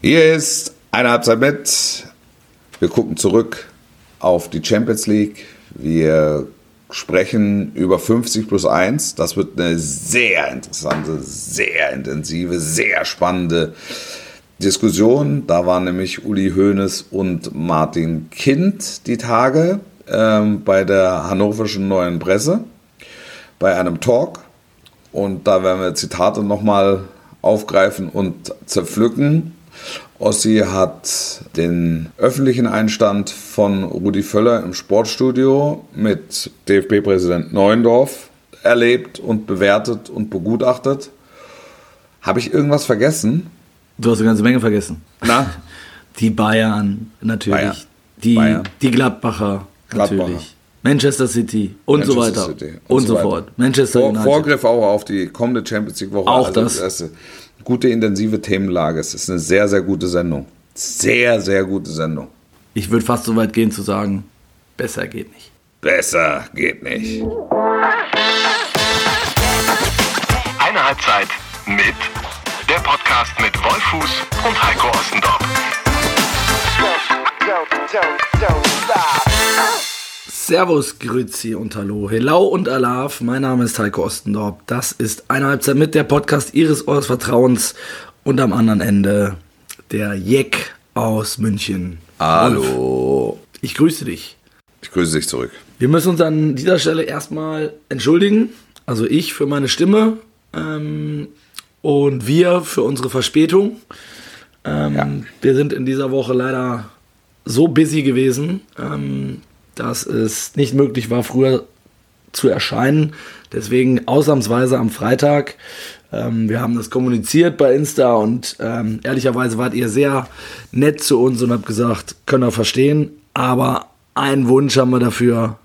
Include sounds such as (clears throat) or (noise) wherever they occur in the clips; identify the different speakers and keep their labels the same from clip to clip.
Speaker 1: Hier ist eine Halbzeit mit. Wir gucken zurück auf die Champions League. Wir sprechen über 50 plus 1. Das wird eine sehr interessante, sehr intensive, sehr spannende Diskussion. Da waren nämlich Uli Hoeneß und Martin Kind die Tage ähm, bei der Hannoverschen Neuen Presse bei einem Talk. Und da werden wir Zitate nochmal aufgreifen und zerpflücken. Ossi hat den öffentlichen Einstand von Rudi Völler im Sportstudio mit DFB-Präsident Neuendorf erlebt und bewertet und begutachtet. Habe ich irgendwas vergessen?
Speaker 2: Du hast eine ganze Menge vergessen.
Speaker 1: Na? (laughs)
Speaker 2: Die Bayern, natürlich.
Speaker 1: Bayern.
Speaker 2: Die,
Speaker 1: Bayern.
Speaker 2: die Gladbacher,
Speaker 1: Gladbacher.
Speaker 2: natürlich. Manchester City und so
Speaker 1: Manchester
Speaker 2: weiter.
Speaker 1: City
Speaker 2: und, so
Speaker 1: weiter.
Speaker 2: fort. Manchester
Speaker 1: Vor,
Speaker 2: United.
Speaker 1: Vorgriff auch auf die kommende Champions League Woche.
Speaker 2: Auch das.
Speaker 1: ist eine gute intensive Themenlage. Es ist eine sehr, sehr gute Sendung. Sehr, sehr gute Sendung.
Speaker 2: Ich würde fast so weit gehen zu sagen, besser geht nicht.
Speaker 1: Besser geht nicht.
Speaker 3: Eine Halbzeit mit der Podcast mit Wolfuß und Heiko Ostendorf.
Speaker 2: Servus, Grüezi und Hallo. Hello und Alaf. Mein Name ist Heiko Ostendorp. Das ist eine Halbzeit mit der Podcast Ihres Ohrs Vertrauens und am anderen Ende der Jeck aus München.
Speaker 1: Hallo.
Speaker 2: Ich grüße dich.
Speaker 1: Ich grüße dich zurück.
Speaker 2: Wir müssen uns an dieser Stelle erstmal entschuldigen. Also ich für meine Stimme ähm, und wir für unsere Verspätung. Ähm,
Speaker 1: Ja.
Speaker 2: Wir sind in dieser Woche leider so busy gewesen, ähm, dass es nicht möglich war, früher zu erscheinen. Deswegen ausnahmsweise am Freitag. Ähm, wir haben das kommuniziert bei Insta und ähm, ehrlicherweise wart ihr sehr nett zu uns und habt gesagt, können wir verstehen. Aber einen Wunsch haben wir dafür.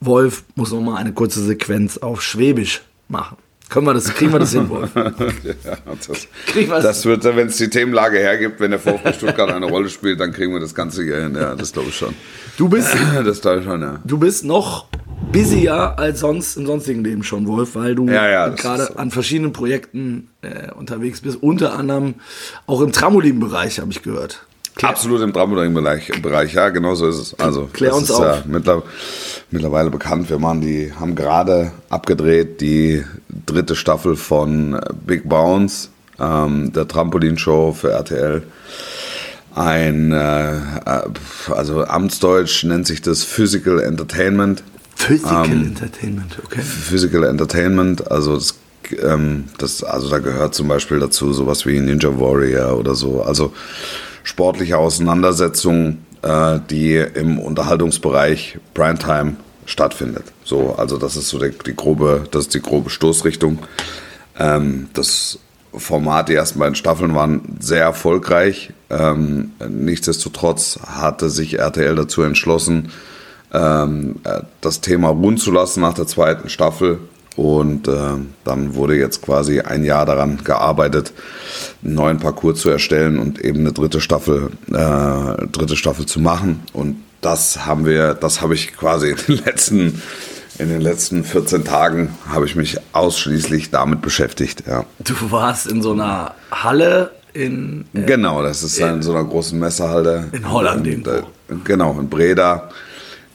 Speaker 2: Wolf muss noch mal eine kurze Sequenz auf Schwäbisch machen. Können wir das, kriegen wir das hin, Wolf? (laughs)
Speaker 1: Ja, das,
Speaker 2: Kriegen wir's?
Speaker 1: das wird, wenn es die Themenlage hergibt, wenn der VfB Stuttgart eine Rolle spielt, dann kriegen wir das Ganze hier hin. Ja, das glaube ich schon.
Speaker 2: Du bist,
Speaker 1: Das glaube ich schon, ja.
Speaker 2: du bist noch busier als sonst im sonstigen Leben schon, Wolf, weil du
Speaker 1: Ja, ja,
Speaker 2: gerade
Speaker 1: so.
Speaker 2: an verschiedenen Projekten äh, unterwegs bist. Unter anderem auch im Trampolin-Bereich, habe ich gehört.
Speaker 1: Absolut im Trampolin-Bereich, Bereich, ja, genau so ist es. Also,
Speaker 2: Klär uns
Speaker 1: ist
Speaker 2: auf.
Speaker 1: ja mittler, mittlerweile bekannt. Wir machen die, haben gerade abgedreht die dritte Staffel von Big Bounce, ähm, der Trampolinshow für RTL. Ein, äh, äh, also Amtsdeutsch nennt sich das Physical Entertainment.
Speaker 2: Physical
Speaker 1: Ähm,
Speaker 2: Entertainment, okay.
Speaker 1: Physical Entertainment, also das, ähm, das, also da gehört zum Beispiel dazu sowas wie Ninja Warrior oder so, also sportliche Auseinandersetzungen, äh, die im Unterhaltungsbereich Primetime stattfindet. So, also das ist so die, die grobe, das ist die grobe Stoßrichtung. Ähm, das Format, die ersten beiden Staffeln waren sehr erfolgreich. Ähm, nichtsdestotrotz hatte sich RTL dazu entschlossen, ähm, äh, das Thema ruhen zu lassen nach der zweiten Staffel. Und äh, dann wurde jetzt quasi ein Jahr daran gearbeitet, einen neuen Parcours zu erstellen und eben eine dritte Staffel, äh, dritte Staffel zu machen. Und das haben wir, das habe ich quasi in den letzten, in den letzten 14 Tagen habe ich mich ausschließlich damit beschäftigt. Ja.
Speaker 2: Du warst in so einer Halle in. Äh,
Speaker 1: Genau, das ist in so einer großen Messehalle.
Speaker 2: In Holland irgendwo.
Speaker 1: äh, Genau, in Breda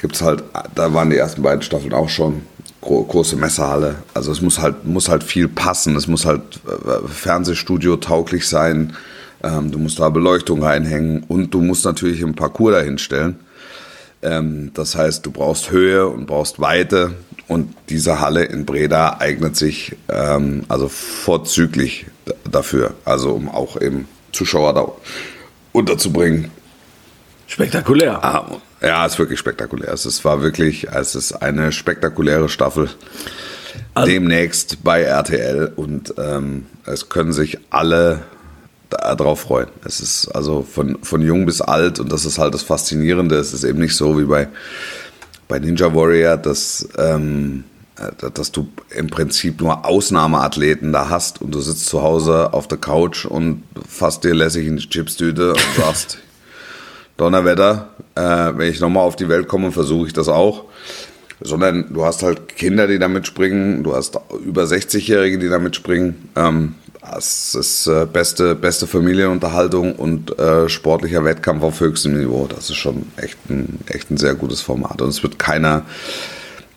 Speaker 1: gibt's halt, da waren die ersten beiden Staffeln auch schon. Gro große Messehalle. Also es muss halt, muss halt viel passen. Es muss halt äh, Fernsehstudio tauglich sein. Ähm, du musst da Beleuchtung reinhängen und du musst natürlich einen Parcours dahinstellen. Ähm, das heißt, du brauchst Höhe und brauchst Weite und diese Halle in Breda eignet sich ähm, also vorzüglich dafür, also um auch eben Zuschauer da unterzubringen.
Speaker 2: spektakulär.
Speaker 1: Ah, ja, ist wirklich spektakulär. Es ist, war wirklich, es ist eine spektakuläre Staffel.
Speaker 2: Also-
Speaker 1: Demnächst bei RTL und ähm, es können sich alle darauf freuen. Es ist also von, von jung bis alt und das ist halt das Faszinierende. Es ist eben nicht so wie bei, bei Ninja Warrior, dass, ähm, äh, dass du im Prinzip nur Ausnahmeathleten da hast und du sitzt zu Hause auf der Couch und fasst dir lässig in die Chipstüte und (laughs) sagst, Donnerwetter, äh, wenn ich nochmal auf die Welt komme, versuche ich das auch. Sondern du hast halt Kinder, die da mitspringen, du hast über 60-Jährige, die da mitspringen. Ähm, es ist äh, beste, beste Familienunterhaltung und äh, sportlicher Wettkampf auf höchstem Niveau. Das ist schon echt ein, echt ein sehr gutes Format. Und es wird keiner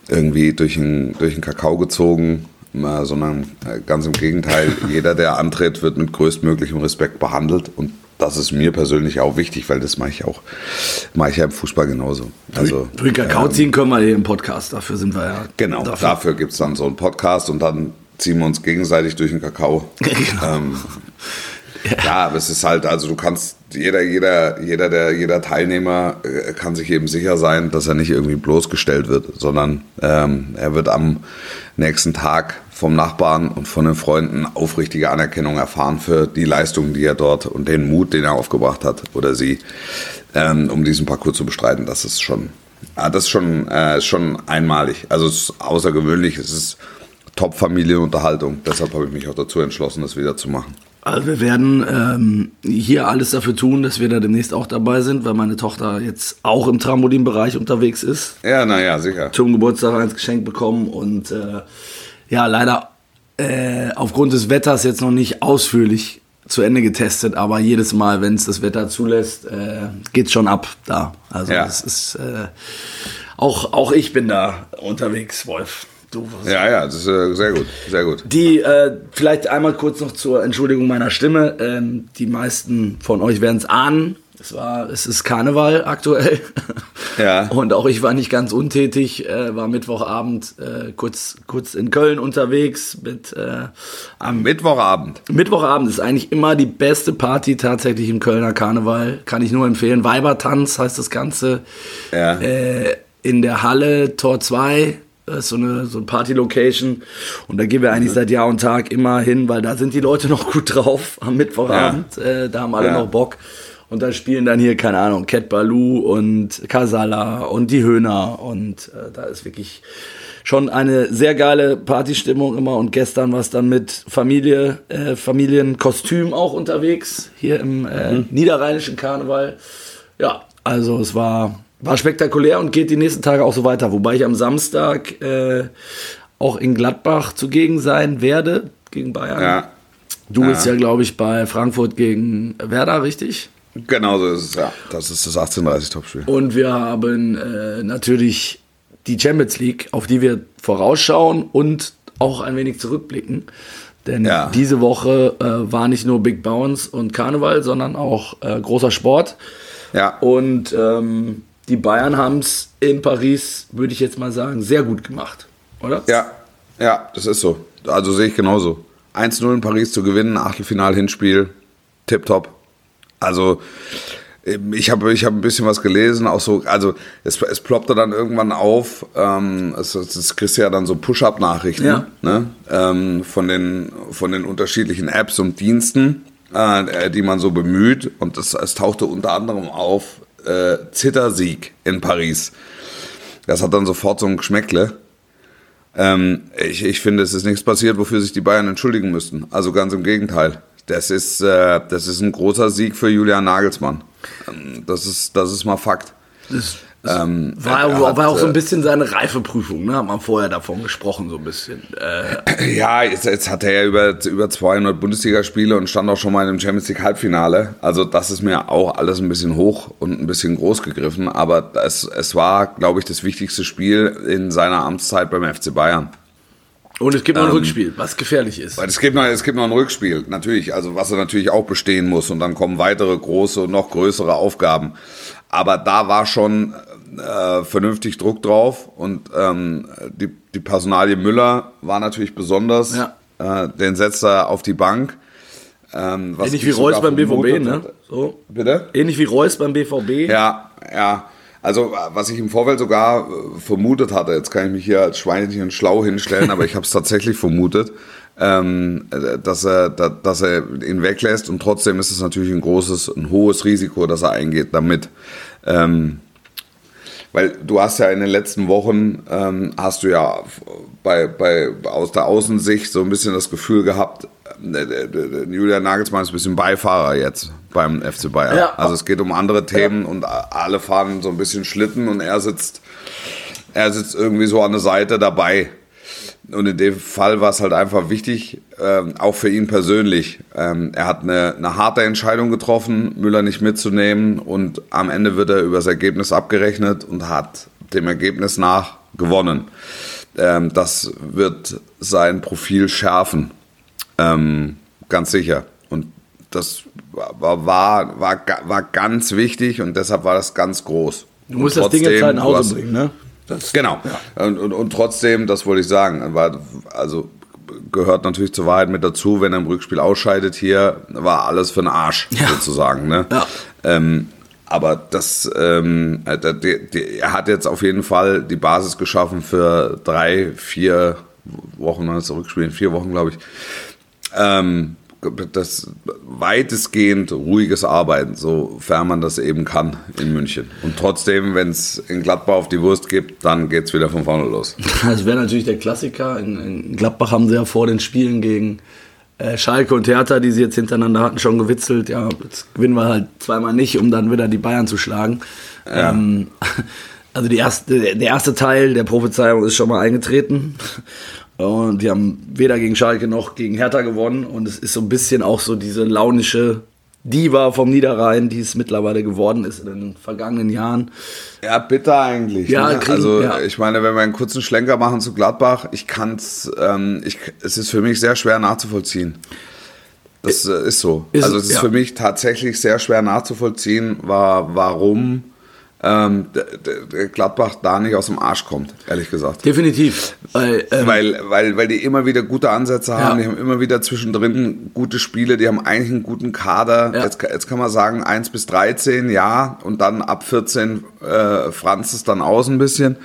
Speaker 1: irgendwie durch den, durch Kakao gezogen, äh, sondern äh, ganz im Gegenteil, jeder, der antritt, wird mit größtmöglichem Respekt behandelt. Und das ist mir persönlich auch wichtig, weil das mache ich auch, mache ich ja im Fußball genauso. Also,
Speaker 2: Durch den Kakao ziehen können wir hier im Podcast, dafür sind wir ja.
Speaker 1: Genau, dafür, dafür gibt es dann so einen Podcast und dann ziehen wir uns gegenseitig durch den Kakao. (laughs)
Speaker 2: Genau.
Speaker 1: Ähm, ja. aber es ist halt, also du kannst, jeder, jeder, jeder, der, jeder Teilnehmer äh, kann sich eben sicher sein, dass er nicht irgendwie bloßgestellt wird, sondern ähm, er wird am nächsten Tag vom Nachbarn und von den Freunden aufrichtige Anerkennung erfahren für die Leistungen, die er dort und den Mut, den er aufgebracht hat oder sie, ähm, um diesen Parcours zu bestreiten. Das ist schon, ah, das ist schon, äh, schon einmalig. Also es ist außergewöhnlich. Es ist Top-Familienunterhaltung. Deshalb habe ich mich auch dazu entschlossen, das wieder zu machen.
Speaker 2: Also wir werden ähm, hier alles dafür tun, dass wir da demnächst auch dabei sind, weil meine Tochter jetzt auch im Trampolinbereich unterwegs ist.
Speaker 1: Ja, naja, sicher.
Speaker 2: Zum Geburtstag eins geschenkt bekommen und äh, ja, leider äh, aufgrund des Wetters jetzt noch nicht ausführlich zu Ende getestet, aber jedes Mal, wenn es das Wetter zulässt, äh, geht's schon ab da. Also
Speaker 1: Ja.
Speaker 2: es ist äh, auch auch ich bin da unterwegs, Wolf. Du,
Speaker 1: Ja, ja, das ist äh, sehr gut, sehr gut.
Speaker 2: die, äh, vielleicht einmal kurz noch zur Entschuldigung meiner Stimme. Ähm, die meisten von euch werden es ahnen. Es war, es ist Karneval aktuell. (laughs)
Speaker 1: Ja.
Speaker 2: Und auch ich war nicht ganz untätig, äh, war Mittwochabend äh, kurz, kurz in Köln unterwegs mit äh, am
Speaker 1: Mittwochabend.
Speaker 2: Mittwochabend ist eigentlich immer die beste Party tatsächlich im Kölner Karneval. Kann ich nur empfehlen. Weibertanz heißt das Ganze.
Speaker 1: Ja.
Speaker 2: Äh, in der Halle Tor 2. Das ist so eine, so eine Party-Location. Und da gehen wir
Speaker 1: Mhm.
Speaker 2: eigentlich seit Jahr und Tag immer hin, weil da sind die Leute (laughs) noch gut drauf am Mittwochabend. Äh, da haben alle
Speaker 1: Ja.
Speaker 2: noch Bock. Und da spielen dann hier, keine Ahnung, Cat Baloo und Kasala und die Höhner. Und äh, da ist wirklich schon eine sehr geile Partystimmung immer. Und gestern war es dann mit Familie, äh, Familienkostüm auch unterwegs, hier im äh, niederrheinischen Karneval. Ja, also es war, war spektakulär und geht die nächsten Tage auch so weiter. Wobei ich am Samstag äh, auch in Gladbach zugegen sein werde, gegen Bayern.
Speaker 1: Ja,
Speaker 2: Du
Speaker 1: Ja.
Speaker 2: bist ja, glaube ich, bei Frankfurt gegen Werder, richtig?
Speaker 1: genau so ist es, ja. Das ist das 1830-Topspiel.
Speaker 2: Und wir haben äh, natürlich die Champions League, auf die wir vorausschauen und auch ein wenig zurückblicken. Denn
Speaker 1: Ja.
Speaker 2: diese Woche äh, war nicht nur Big Bounce und Karneval, sondern auch äh, großer Sport.
Speaker 1: Ja,
Speaker 2: Und ähm, die Bayern haben es in Paris, würde ich jetzt mal sagen, sehr gut gemacht, oder?
Speaker 1: ja, ja, das ist so. Also sehe ich genauso. 1-0 in Paris zu gewinnen, Achtelfinal-Hinspiel, tipptopp. Also ähm, ich habe ich hab ein bisschen was gelesen, auch so, also es, es ploppte dann irgendwann auf, ähm, es, es kriegst ja dann so Push-Up-Nachrichten
Speaker 2: Ja.
Speaker 1: ne? ähm, von, den, von den unterschiedlichen Apps und Diensten, äh, die man so bemüht. Und es, es tauchte unter anderem auf äh, Zittersieg in Paris. Das hat dann sofort so ein Geschmäckle. Ähm, ich, ich finde, es ist nichts passiert, wofür sich die Bayern entschuldigen müssten. Also ganz im Gegenteil. Das ist, äh, das ist ein großer Sieg für Julian Nagelsmann. Ähm, das, ist, das ist mal Fakt.
Speaker 2: Das,
Speaker 1: Ähm,
Speaker 2: war,
Speaker 1: er
Speaker 2: war
Speaker 1: hat,
Speaker 2: auch so ein
Speaker 1: äh,
Speaker 2: bisschen seine Reifeprüfung, ne? Hat man vorher davon gesprochen, so ein bisschen. Äh,
Speaker 1: Ja, jetzt, jetzt hat er ja über, über 200 Bundesligaspiele und stand auch schon mal im Champions League Halbfinale. Also das ist mir auch alles ein bisschen hoch und ein bisschen groß gegriffen. Aber es, es war, glaube ich, das wichtigste Spiel in seiner Amtszeit beim FC Bayern.
Speaker 2: und es gibt noch ein
Speaker 1: Ähm,
Speaker 2: Rückspiel, was gefährlich ist.
Speaker 1: Es gibt, noch, es gibt noch ein Rückspiel, natürlich, also was er natürlich auch bestehen muss und dann kommen weitere große und noch größere Aufgaben. Aber da war schon äh, vernünftig Druck drauf und ähm, die, die Personalie Müller war natürlich besonders.
Speaker 2: Ja.
Speaker 1: Äh, den setzt er auf die Bank. Ähm, was
Speaker 2: Ähnlich
Speaker 1: ich
Speaker 2: wie Reus beim BVB, ne? So.
Speaker 1: Bitte?
Speaker 2: Ähnlich wie Reus beim BVB.
Speaker 1: Ja, ja. Also was ich im Vorfeld sogar äh, vermutet hatte, jetzt kann ich mich hier als Schweinchen schlau hinstellen, (laughs) aber ich habe es tatsächlich vermutet, ähm, äh, dass, er, da, dass er ihn weglässt und trotzdem ist es natürlich ein großes, ein hohes Risiko, dass er eingeht damit. Ähm, weil du hast ja in den letzten Wochen, ähm, hast du ja bei, bei, aus der Außensicht so ein bisschen das Gefühl gehabt, äh, Julian Nagelsmann ist ein bisschen Beifahrer jetzt beim FC Bayern.
Speaker 2: Ja.
Speaker 1: Also es geht um andere Themen und alle fahren so ein bisschen Schlitten und er sitzt, er sitzt irgendwie so an der Seite dabei. Und in dem Fall war es halt einfach wichtig, ähm, auch für ihn persönlich. Ähm, er hat eine, eine harte Entscheidung getroffen, Müller nicht mitzunehmen und am Ende wird er über das Ergebnis abgerechnet und hat dem Ergebnis nach gewonnen. Ähm, das wird sein Profil schärfen, ähm, ganz sicher. Und das war, war, war, war ganz wichtig und deshalb war das ganz groß.
Speaker 2: Du musst das Ding jetzt halt nach Hause bringen, ne?
Speaker 1: Das, genau. Ja. Und, und, und, trotzdem, das wollte ich sagen, war, also gehört natürlich zur Wahrheit mit dazu, wenn er im Rückspiel ausscheidet hier, war alles für den Arsch, ja. sozusagen. Ne? Ja. Ähm, aber das, ähm, die, die, er hat jetzt auf jeden Fall die Basis geschaffen für drei, vier Wochen, das Rückspiel in vier Wochen, glaube ich. Ähm, das weitestgehend ruhiges Arbeiten, sofern man das eben kann in München. Und trotzdem, wenn es in Gladbach auf die Wurst gibt, dann geht es wieder von vorne los. (laughs)
Speaker 2: Das wäre natürlich der Klassiker. In, in, Gladbach haben sie ja vor den Spielen gegen äh, Schalke und Hertha, die sie jetzt hintereinander hatten, schon gewitzelt. Ja, jetzt gewinnen wir halt zweimal nicht, um dann wieder die Bayern zu schlagen. Ja. Ähm, (laughs) also erste, der erste Teil der Prophezeiung ist schon mal eingetreten. Und die haben weder gegen Schalke noch gegen Hertha gewonnen. Und es ist so ein bisschen auch so diese launische Diva vom Niederrhein, die es mittlerweile geworden ist in den vergangenen Jahren.
Speaker 1: Ja, bitter eigentlich. Ja, ne? kriegen, also ja. ich meine, wenn wir einen kurzen Schlenker machen zu Gladbach, ich kann es, ähm, es ist für mich sehr schwer nachzuvollziehen. Das äh, ist so. Ist, also es ist ja. für mich tatsächlich sehr schwer nachzuvollziehen, war, warum ähm, der, Gladbach da nicht aus dem Arsch kommt, ehrlich gesagt.
Speaker 2: Definitiv.
Speaker 1: Weil, ähm, weil, weil, weil die immer wieder gute Ansätze haben, ja. die haben immer wieder zwischendrin gute Spiele, die haben eigentlich einen guten Kader. Ja. Jetzt, jetzt kann man sagen 1 bis 13, ja, und dann ab 14 äh, franz es dann aus ein bisschen.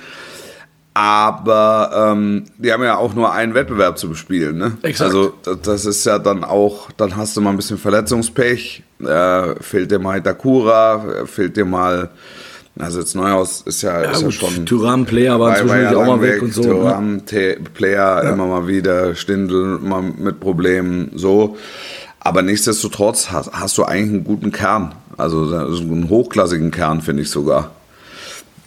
Speaker 1: Aber ähm, die haben ja auch nur einen Wettbewerb zu bespielen. Ne? Exakt. Also das ist ja dann auch, dann hast du mal ein bisschen Verletzungspech, äh, fehlt dir mal Dakura, fehlt dir mal also jetzt Neuhaus ist ja, ja, ist ja schon.
Speaker 2: Thuram Player war zwischendurch ja auch mal weg, und so.
Speaker 1: Ne? Player ja. immer mal wieder, Stindel mal mit Problemen, so. Aber nichtsdestotrotz hast, hast du eigentlich einen guten Kern. Also einen hochklassigen Kern, finde ich sogar.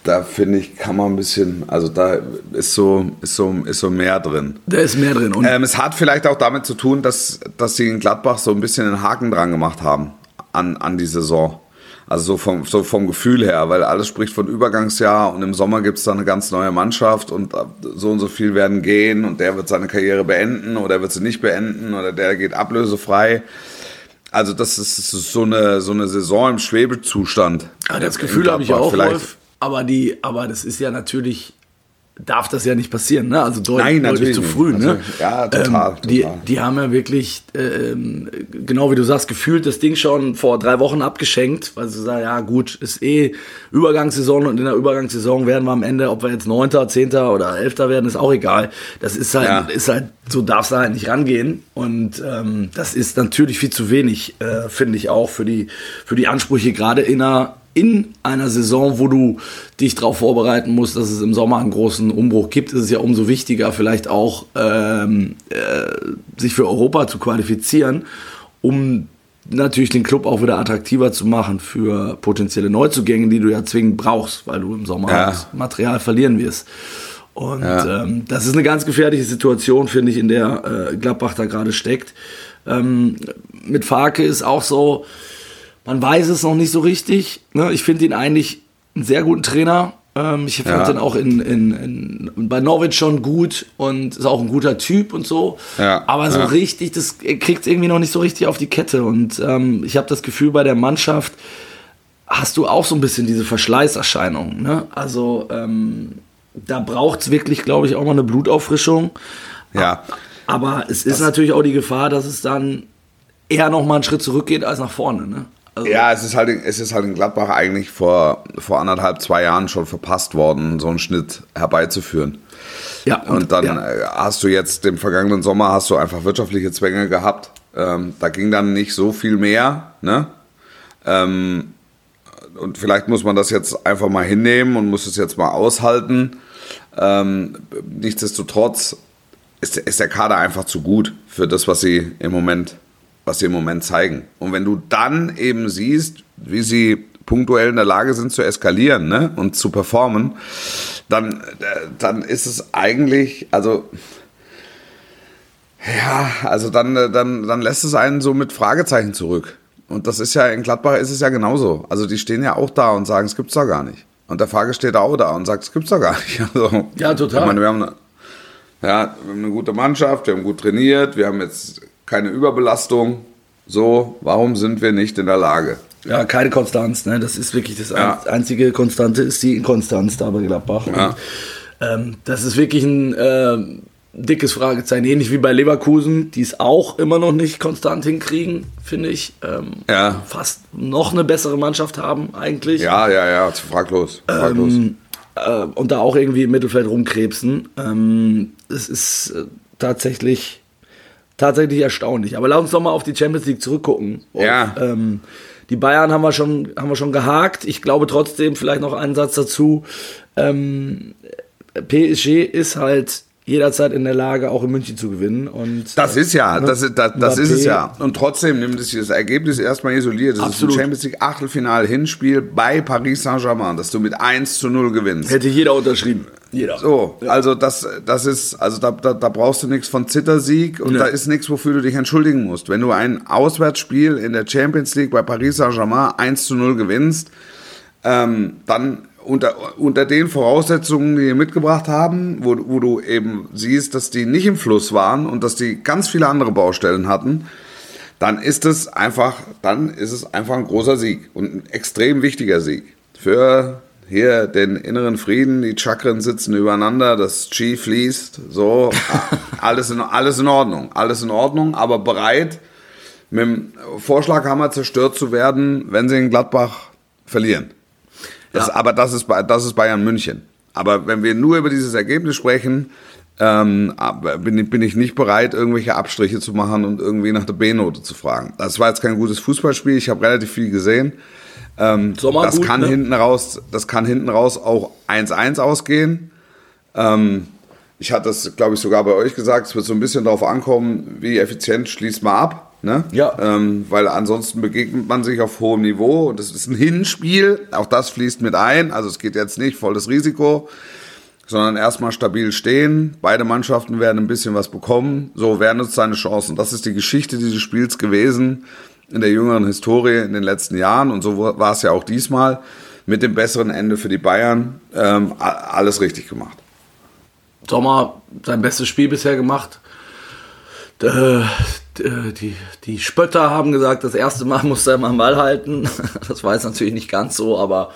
Speaker 1: Da finde ich, kann man ein bisschen, also da ist so, ist so, ist so mehr drin.
Speaker 2: Da ist mehr drin.
Speaker 1: Und ähm, es hat vielleicht auch damit zu tun, dass, dass sie in Gladbach so ein bisschen einen Haken dran gemacht haben an, an die Saison. Also so vom, so vom Gefühl her, weil alles spricht von Übergangsjahr und im Sommer gibt es dann eine ganz neue Mannschaft und so und so viel werden gehen und der wird seine Karriere beenden oder wird sie nicht beenden oder der geht ablösefrei. Also das ist, das ist so, eine, so eine Saison im Schwebezustand.
Speaker 2: Ja, das Gefühl habe ich auch, Wolf, aber, die, aber das ist ja natürlich darf das ja nicht passieren, ne? Also deutlich, Nein, deutlich zu früh, ne? Also,
Speaker 1: ja, total, ähm,
Speaker 2: die, total. Die haben ja wirklich, ähm, genau wie du sagst, gefühlt das Ding schon vor drei Wochen abgeschenkt, weil sie sagen, ja gut, ist eh Übergangssaison und in der Übergangssaison werden wir am Ende, ob wir jetzt Neunter, Zehnter oder Elfter werden, ist auch egal. Das ist halt, ja. ist halt, so darfst du halt nicht rangehen und ähm, das ist natürlich viel zu wenig, äh, finde ich auch für die, für die Ansprüche gerade in einer in einer Saison, wo du dich darauf vorbereiten musst, dass es im Sommer einen großen Umbruch gibt, ist es ja umso wichtiger, vielleicht auch ähm, äh, sich für Europa zu qualifizieren, um natürlich den Club auch wieder attraktiver zu machen für potenzielle Neuzugänge, die du ja zwingend brauchst, weil du im Sommer ja. halt Material verlieren wirst. Und ja. ähm, das ist eine ganz gefährliche Situation, finde ich, in der äh, Gladbach da gerade steckt. Ähm, mit Farke ist auch so, man weiß es noch nicht so richtig. Ne? Ich finde ihn eigentlich einen sehr guten Trainer. Ähm, ich fand ja. ihn auch in, in, in, bei Norwich schon gut und ist auch ein guter Typ und so. Ja. Aber so ja. richtig, das kriegt es irgendwie noch nicht so richtig auf die Kette. Und ähm, ich habe das Gefühl, bei der Mannschaft hast du auch so ein bisschen diese Verschleißerscheinung. Ne? Also ähm, da braucht es wirklich, glaube ich, auch mal eine Blutauffrischung.
Speaker 1: Ja.
Speaker 2: Aber es ist das natürlich auch die Gefahr, dass es dann eher noch mal einen Schritt zurückgeht als nach vorne. Ne?
Speaker 1: Also ja, es ist, halt, es ist halt in Gladbach eigentlich vor, vor anderthalb, zwei Jahren schon verpasst worden, so einen Schnitt herbeizuführen. Ja, und, und dann ja. Äh, hast du jetzt, im vergangenen Sommer hast du einfach wirtschaftliche Zwänge gehabt. Ähm, da ging dann nicht so viel mehr. Ne? Ähm, und vielleicht muss man das jetzt einfach mal hinnehmen und muss es jetzt mal aushalten. Ähm, nichtsdestotrotz ist, ist der Kader einfach zu gut für das, was sie im Moment was sie im Moment zeigen. Und wenn du dann eben siehst, wie sie punktuell in der Lage sind zu eskalieren ne? und zu performen, dann, äh, dann ist es eigentlich, also Ja, also dann, äh, dann, dann lässt es einen so mit Fragezeichen zurück. Und das ist ja, in Gladbach ist es ja genauso. Also die stehen ja auch da und sagen, es gibt's doch gar nicht. Und der Frage steht auch da und sagt, es gibt's doch gar nicht. (laughs) Also,
Speaker 2: Ja, total.
Speaker 1: Ich meine, wir haben, eine, ja, wir haben eine gute Mannschaft, wir haben gut trainiert, wir haben jetzt keine Überbelastung. So, warum sind wir nicht in der Lage?
Speaker 2: Ja, keine Konstanz, ne? Das ist wirklich das
Speaker 1: Ja.
Speaker 2: ein- einzige Konstante ist die Inkonstanz da bei Gladbach.
Speaker 1: Ja.
Speaker 2: Und, ähm, das ist wirklich ein ähm, dickes Fragezeichen, ähnlich wie bei Leverkusen, die es auch immer noch nicht konstant hinkriegen, finde ich. Ähm,
Speaker 1: Ja.
Speaker 2: Fast noch eine bessere Mannschaft haben eigentlich.
Speaker 1: Ja, ja, ja, fraglos. fraglos.
Speaker 2: äh, und da auch irgendwie im Mittelfeld rumkrebsen. Ähm, es ist äh, tatsächlich, tatsächlich erstaunlich. Aber lass uns doch mal auf die Champions League zurückgucken.
Speaker 1: Ja.
Speaker 2: Und, ähm, die Bayern haben wir, schon, haben wir schon gehakt. Ich glaube trotzdem, vielleicht noch einen Satz dazu. Ähm, PSG ist halt jederzeit in der Lage, auch in München zu gewinnen. Und
Speaker 1: Das ist ja, das, ist- das, das ist es ja. Und trotzdem nimmt es das Ergebnis erstmal isoliert. Das
Speaker 2: Absolut.
Speaker 1: ist ein Champions League Achtelfinal Hinspiel bei Paris Saint-Germain, dass du mit 1 zu 0 gewinnst.
Speaker 2: Hätte jeder unterschrieben. Jeder.
Speaker 1: So, also das, das ist, also da, da, da brauchst du nichts von Zittersieg und
Speaker 2: Nee.
Speaker 1: da ist nichts, wofür du dich entschuldigen musst. Wenn du ein Auswärtsspiel in der Champions League bei Paris Saint-Germain 1 zu 0 gewinnst, ähm, dann unter, unter den Voraussetzungen, die wir mitgebracht haben, wo, wo du eben siehst, dass die nicht im Fluss waren und dass die ganz viele andere Baustellen hatten, dann ist es einfach, dann ist es einfach ein großer Sieg und ein extrem wichtiger Sieg für hier den inneren Frieden. Die Chakren sitzen übereinander, das Chi fließt, so (laughs) alles in, alles in Ordnung, alles in Ordnung, aber bereit mit dem Vorschlaghammer zerstört zu werden, wenn sie in Gladbach verlieren. Das,
Speaker 2: Ja.
Speaker 1: Aber das ist, das ist Bayern München. Aber wenn wir nur über dieses Ergebnis sprechen, ähm, bin, ich- bin ich nicht bereit, irgendwelche Abstriche zu machen und irgendwie nach der B-Note zu fragen. Das war jetzt kein gutes Fußballspiel. Ich habe relativ viel gesehen. Ähm, das
Speaker 2: gut,
Speaker 1: kann
Speaker 2: ne?
Speaker 1: hinten raus, das kann hinten raus auch 1-1 ausgehen. Ähm, ich hatte das, glaube ich, sogar bei euch gesagt. Es wird so ein bisschen darauf ankommen, wie effizient schließt man ab. Ne?
Speaker 2: Ja.
Speaker 1: Ähm, weil ansonsten begegnet man sich auf hohem Niveau und es ist ein Hinspiel. Auch das fließt mit ein. Also es geht jetzt nicht volles Risiko, sondern erstmal stabil stehen. Beide Mannschaften werden ein bisschen was bekommen. So werden uns seine Chancen. Das ist die Geschichte dieses Spiels gewesen in der jüngeren Historie in den letzten Jahren. Und so war es ja auch diesmal mit dem besseren Ende für die Bayern. Ähm, alles richtig gemacht.
Speaker 2: Sommer sein bestes Spiel bisher gemacht. Äh, Die, die Spötter haben gesagt, das erste Mal (laughs) musste er mal am Ball halten. (laughs) Das war jetzt natürlich nicht ganz so, aber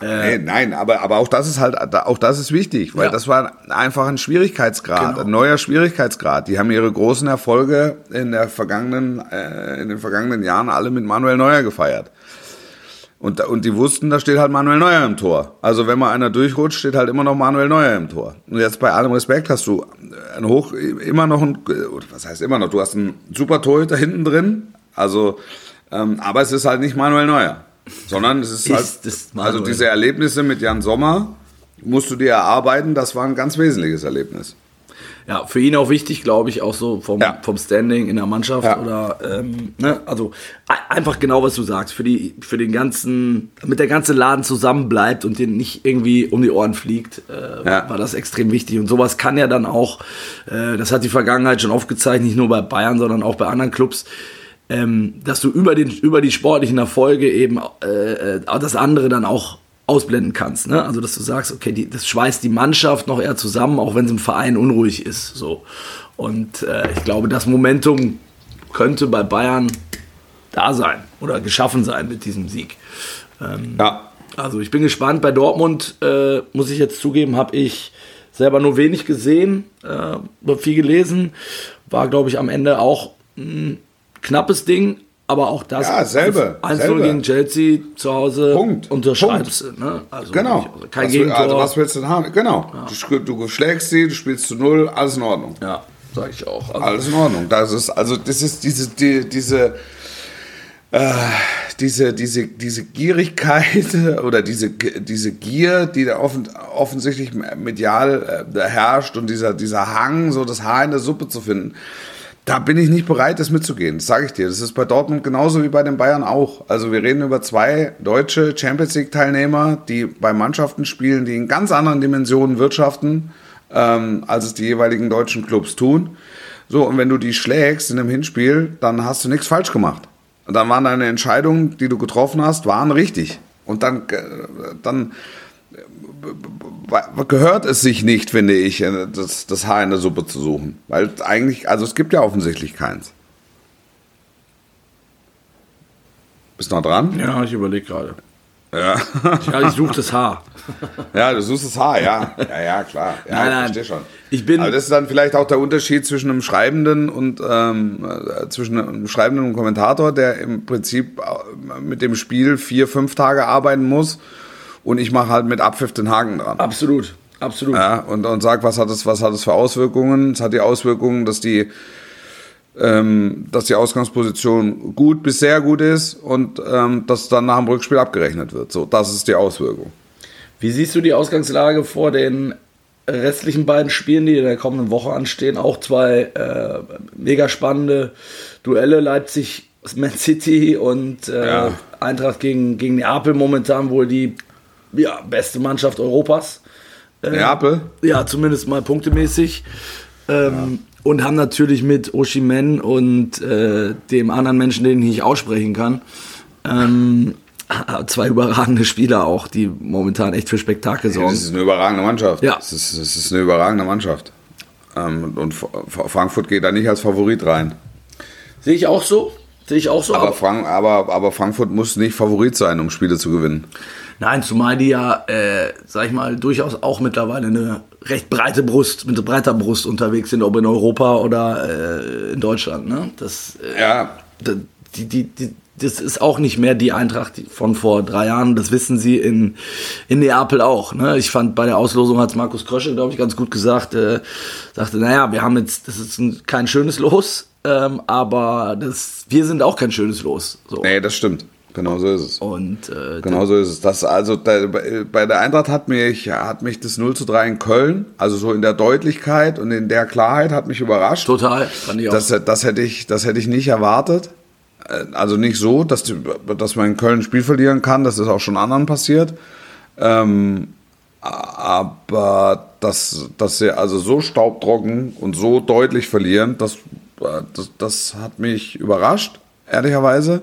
Speaker 1: Nee, nein, aber, aber auch das ist halt, auch das ist wichtig, weil
Speaker 2: Ja.
Speaker 1: das war einfach ein Schwierigkeitsgrad,
Speaker 2: Genau.
Speaker 1: ein neuer Schwierigkeitsgrad. Die haben ihre großen Erfolge in der vergangenen, äh, in den vergangenen Jahren alle mit Manuel Neuer gefeiert. Und, und die wussten, da steht halt Manuel Neuer im Tor. Also wenn mal einer durchrutscht, steht halt immer noch Manuel Neuer im Tor. Und jetzt bei allem Respekt hast du ein hoch, immer noch ein, was heißt immer noch, du hast einen super Torhüter hinten drin. Also, ähm, aber es ist halt nicht Manuel Neuer. Sondern es ist,
Speaker 2: Ist
Speaker 1: halt, also diese Erlebnisse mit Jan Sommer musst du dir erarbeiten, das war ein ganz wesentliches Erlebnis.
Speaker 2: Ja, für ihn auch wichtig, glaube ich, auch so vom,
Speaker 1: Ja.
Speaker 2: vom Standing in der Mannschaft
Speaker 1: Ja.
Speaker 2: oder ähm, ne, also ei- einfach genau, was du sagst, für die, für den ganzen, damit der ganze Laden zusammenbleibt und den nicht irgendwie um die Ohren fliegt, äh,
Speaker 1: Ja.
Speaker 2: war das extrem wichtig. Und sowas kann ja dann auch, äh, das hat die Vergangenheit schon aufgezeigt, nicht nur bei Bayern, sondern auch bei anderen Clubs, ähm, dass du über, den, über die sportlichen Erfolge eben äh, äh, das andere dann auch ausblenden kannst. Ne? Also, dass du sagst, okay, die, das schweißt die Mannschaft noch eher zusammen, auch wenn es im Verein unruhig ist. So. Und äh, ich glaube, das Momentum könnte bei Bayern da sein oder geschaffen sein mit diesem Sieg. Ähm,
Speaker 1: Ja.
Speaker 2: also ich bin gespannt. Bei Dortmund äh, muss ich jetzt zugeben, habe ich selber nur wenig gesehen, äh, viel gelesen. War, glaube ich, am Ende auch ein knappes Ding, aber auch das.
Speaker 1: Ja, selbe,
Speaker 2: 1-0
Speaker 1: selbe.
Speaker 2: gegen Chelsea zu Hause.
Speaker 1: Punkt.
Speaker 2: Unterschreibst du. Ne? Also
Speaker 1: Genau.
Speaker 2: wirklich, Kein
Speaker 1: was,
Speaker 2: Gegentor.
Speaker 1: Also was willst du denn haben? Genau. Du, sch- du schlägst sie, du spielst zu null, alles in Ordnung.
Speaker 2: ja, sag ich auch. Also,
Speaker 1: Alles in Ordnung. Das ist, also das ist diese, die, diese, äh, diese, diese, diese Gierigkeit (laughs) oder diese, diese Gier, die da offen, offensichtlich medial äh, herrscht und dieser, dieser Hang, so das Haar in der Suppe zu finden. Da bin ich nicht bereit, das mitzugehen. Das sage ich dir. Das ist bei Dortmund genauso wie bei den Bayern auch. Also wir reden über zwei deutsche Champions League Teilnehmer, die bei Mannschaften spielen, die in ganz anderen Dimensionen wirtschaften, ähm, als es die jeweiligen deutschen Clubs tun. So, und wenn du die schlägst in einem Hinspiel, dann hast du nichts falsch gemacht. Und dann waren deine Entscheidungen, die du getroffen hast, waren richtig. Und dann, äh, dann gehört es sich nicht, finde ich, äh, das, das Haar in der Suppe zu suchen. Weil eigentlich, also es gibt ja offensichtlich keins. Bist du noch dran?
Speaker 2: Ja, ich überlege gerade.
Speaker 1: Ja.
Speaker 2: Ja, ich suche das Haar. (laughs)
Speaker 1: Ja, du suchst das Haar, ja. Ja, ja, klar. Ja,
Speaker 2: Nein,
Speaker 1: ich
Speaker 2: nein.
Speaker 1: verstehe schon.
Speaker 2: Ich bin-
Speaker 1: Aber das ist dann vielleicht auch der Unterschied zwischen einem Schreibenden und ähm, äh, zwischen einem Schreibenden und einem Kommentator, der im Prinzip äh, mit dem Spiel vier, fünf Tage arbeiten muss und ich mache halt mit Abpfiff den Haken dran.
Speaker 2: Absolut, absolut.
Speaker 1: Ja, und, und sag, was hat es, was hat es für Auswirkungen? Es hat die Auswirkungen, dass die, ähm, dass die Ausgangsposition gut bis sehr gut ist und ähm, dass dann nach dem Rückspiel abgerechnet wird. So, das ist die Auswirkung.
Speaker 2: Wie siehst du die Ausgangslage vor den restlichen beiden Spielen, die in der kommenden Woche anstehen? Auch zwei äh, mega spannende Duelle, Leipzig, Man City und äh,
Speaker 1: Ja.
Speaker 2: Eintracht gegen, gegen Neapel, momentan wohl die ja, beste Mannschaft Europas.
Speaker 1: Neapel?
Speaker 2: Ja, zumindest mal punktemäßig. Ähm, Und haben natürlich mit Oshimen und äh, dem anderen Menschen, den ich nicht aussprechen kann, ähm, (laughs) zwei überragende Spieler auch, die momentan echt für Spektakel
Speaker 1: Das
Speaker 2: sorgen.
Speaker 1: ist eine überragende Mannschaft.
Speaker 2: Ja.
Speaker 1: Das ist, das ist eine überragende Mannschaft. Ähm, und F- Frankfurt geht da nicht als Favorit rein.
Speaker 2: Sehe ich auch so. Sehe ich auch so.
Speaker 1: Aber,
Speaker 2: aber-
Speaker 1: Frank, aber, aber Frankfurt muss nicht Favorit sein, um Spiele zu gewinnen.
Speaker 2: Nein, zumal die ja, äh, sag ich mal, durchaus auch mittlerweile eine recht breite Brust, mit breiter Brust unterwegs sind, ob in Europa oder äh, in Deutschland. Ne? Das, äh,
Speaker 1: Ja,
Speaker 2: die, die, die, das ist auch nicht mehr die Eintracht von vor drei Jahren. Das wissen sie in, in Neapel auch. Ne? Ich fand bei der Auslosung hat Markus Krösche, glaube ich, ganz gut gesagt. Äh, sagte, naja, wir haben jetzt, das ist ein, kein schönes Los, ähm, aber das, wir sind auch kein schönes Los. So.
Speaker 1: nee, das stimmt. Genau so ist es.
Speaker 2: Und äh,
Speaker 1: Genau so ist es. Das, also da, bei der Eintracht hat mich, hat mich das 0 zu 3 in Köln, also so in der Deutlichkeit und in der Klarheit hat mich überrascht.
Speaker 2: total, fand ich auch.
Speaker 1: Das, das, hätte ich, das hätte ich nicht erwartet. Äh, Also nicht so, dass, die, dass man in Köln ein Spiel verlieren kann. Das ist auch schon anderen passiert. Ähm, aber dass, dass sie also so staubtrocken und so deutlich verlieren, das, äh, das, das hat mich überrascht, ehrlicherweise.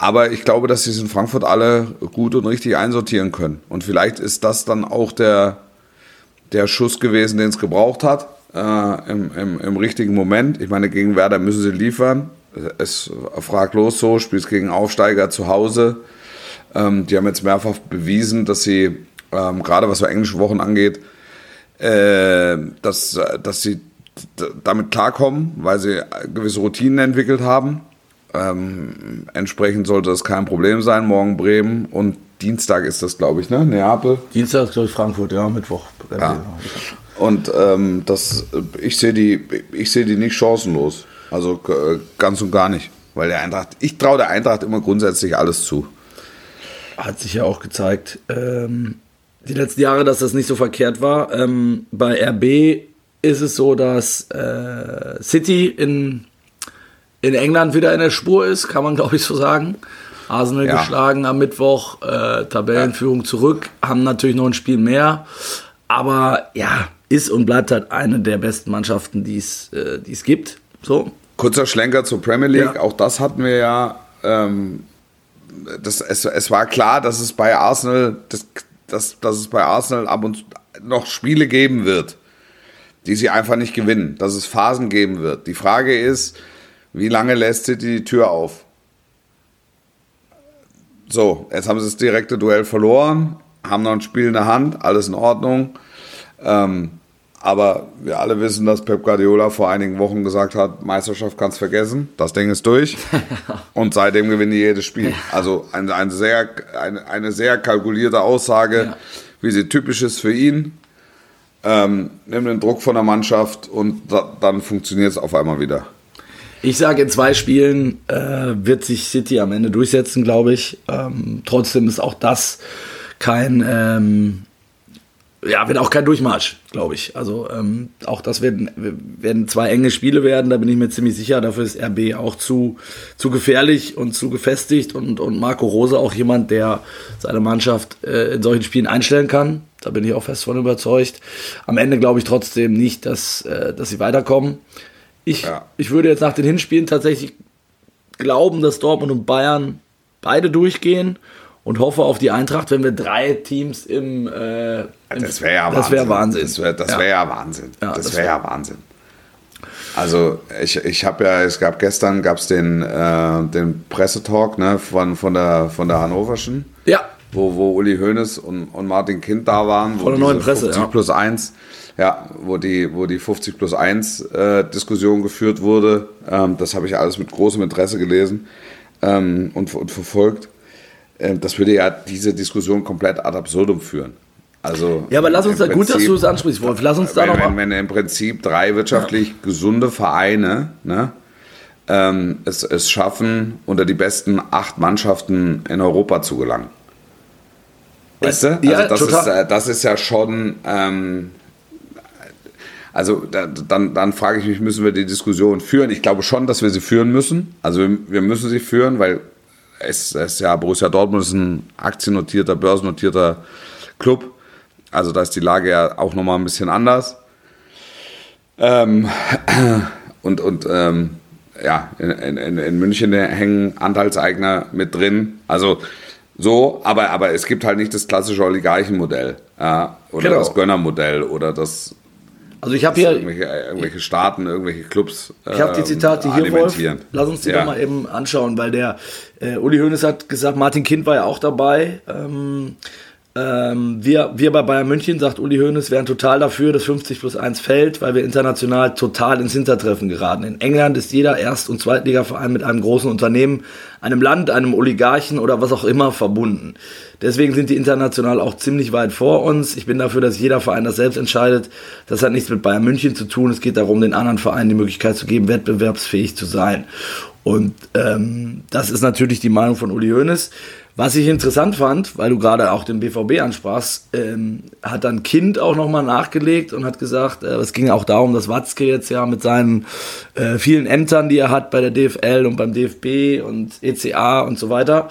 Speaker 1: Aber ich glaube, dass sie es in Frankfurt alle gut und richtig einsortieren können. Und vielleicht ist das dann auch der, der Schuss gewesen, den es gebraucht hat, äh, im, im, im richtigen Moment. Ich meine, gegen Werder müssen sie liefern. Es fraglos so, spielst gegen Aufsteiger zu Hause. Ähm, die haben jetzt mehrfach bewiesen, dass sie, ähm, gerade was so englische Wochen angeht, äh, dass, dass sie damit klarkommen, weil sie gewisse Routinen entwickelt haben. Ähm, entsprechend sollte das kein Problem sein. Morgen Bremen und Dienstag ist das, glaube ich, ne? Neapel.
Speaker 2: Dienstag, glaube ich, Frankfurt, ja, Mittwoch.
Speaker 1: Ja. Und ähm, das, ich sehe die, ich sehe die nicht chancenlos. Also äh, ganz und gar nicht. Weil der Eintracht, ich traue der Eintracht immer grundsätzlich alles zu.
Speaker 2: Hat sich ja auch gezeigt, ähm, die letzten Jahre, dass das nicht so verkehrt war. Ähm, bei RB ist es so, dass äh, City in, in England wieder in der Spur ist, kann man glaube ich so sagen. Arsenal
Speaker 1: Ja.
Speaker 2: geschlagen am Mittwoch, äh, Tabellenführung zurück, haben natürlich noch ein Spiel mehr. Aber ja, ist und bleibt halt eine der besten Mannschaften, die es äh, die es gibt. So.
Speaker 1: Kurzer Schlenker zur Premier League,
Speaker 2: Ja.
Speaker 1: auch das hatten wir ja. Ähm, das, es, es war klar, dass es bei Arsenal, dass, dass, dass es bei Arsenal ab und zu noch Spiele geben wird, die sie einfach nicht gewinnen, dass es Phasen geben wird. Die Frage ist, wie lange lässt City die Tür auf? So, jetzt haben sie das direkte Duell verloren, haben noch ein Spiel in der Hand, alles in Ordnung. Ähm, aber wir alle wissen, dass Pep Guardiola vor einigen Wochen gesagt hat, Meisterschaft kannst vergessen, das Ding ist durch. (laughs) Und seitdem gewinnen die jedes Spiel. Also eine, eine, sehr, eine, eine sehr kalkulierte Aussage,
Speaker 2: Ja.
Speaker 1: wie sie typisch ist für ihn. Ähm, nimm den Druck von der Mannschaft und da, dann funktioniert es auf einmal wieder.
Speaker 2: Ich sage, in zwei Spielen äh, wird sich City am Ende durchsetzen, glaube ich. Ähm, trotzdem ist auch das kein, ähm, ja, wird auch kein Durchmarsch, glaube ich. Also ähm, auch das werden, werden zwei enge Spiele werden, da bin ich mir ziemlich sicher. Dafür ist RB auch zu, zu gefährlich und zu gefestigt und, und Marco Rose auch jemand, der seine Mannschaft äh, in solchen Spielen einstellen kann. Da bin ich auch fest von überzeugt. Am Ende glaube ich trotzdem nicht, dass, äh, dass sie weiterkommen. Ich, ja. ich würde jetzt nach den Hinspielen tatsächlich glauben, dass Dortmund und Bayern beide durchgehen und hoffe auf die Eintracht, wenn wir drei Teams im. Äh,
Speaker 1: das wäre ja, wär Wahnsinn. Das wäre wär ja. Wahnsinn. Ja, das wäre ja Wahnsinn. Also ich, ich habe ja, es gab gestern gab es den, äh, den Pressetalk ne, von, von, der, von der Hannoverschen.
Speaker 2: Ja.
Speaker 1: Wo, wo Uli Hoeneß und, und Martin Kind da waren.
Speaker 2: Von der neuen Presse,
Speaker 1: 50
Speaker 2: ja.
Speaker 1: plus 1, ja, wo die, wo die 50 plus 1 äh, Diskussion geführt wurde. Ähm, das habe ich alles mit großem Interesse gelesen ähm, und, und verfolgt. Ähm, das würde ja diese Diskussion komplett ad absurdum führen. Also
Speaker 2: ja, aber lass uns da Prinzip, gut, dass du es ansprichst, Wolf. Lass uns da
Speaker 1: wenn,
Speaker 2: noch
Speaker 1: wenn, wenn im Prinzip drei wirtschaftlich ja. gesunde Vereine ne, ähm, es, es schaffen, unter die besten acht Mannschaften in Europa zu gelangen. Weißt du? Ja, also das, total. Ist, das ist ja schon. Ähm, also da, dann, dann frage ich mich, müssen wir die Diskussion führen? Ich glaube schon, dass wir sie führen müssen. Also wir, wir müssen sie führen, weil es, es ja Borussia Dortmund ist ein aktiennotierter, börsennotierter Club also da ist die Lage ja auch nochmal ein bisschen anders. Ähm, (clears throat) und und ähm, ja, in, in, in München hängen Anteilseigner mit drin. Also so, aber, aber es gibt halt nicht das klassische Oligarchenmodell ja, oder genau. das Gönnermodell oder das.
Speaker 2: Also ich habe hier
Speaker 1: irgendwelche, irgendwelche, Staaten, irgendwelche Clubs.
Speaker 2: Ich habe die Zitate hier, Wolf. Lass uns die ja. doch mal eben anschauen, weil der äh, Uli Hoeneß hat gesagt, Martin Kind war ja auch dabei. Ähm, ähm, wir, wir bei Bayern München, sagt Uli Hoeneß, wären total dafür, dass 50 plus 1 fällt, weil wir international total ins Hintertreffen geraten. In England ist jeder Erst- und Zweitligaverein mit einem großen Unternehmen, einem Land, einem Oligarchen oder was auch immer verbunden. Deswegen sind die international auch ziemlich weit vor uns. Ich bin dafür, dass jeder Verein das selbst entscheidet. Das hat nichts mit Bayern München zu tun. Es geht darum, den anderen Vereinen die Möglichkeit zu geben, wettbewerbsfähig zu sein. Und ähm, das ist natürlich die Meinung von Uli Hoeneß. Was ich interessant fand, weil du gerade auch den BVB ansprachst, ähm, hat dann Kind auch nochmal nachgelegt und hat gesagt, äh, es ging auch darum, dass Watzke jetzt ja mit seinen äh, vielen Ämtern, die er hat bei der DFL und beim DFB und ECA und so weiter,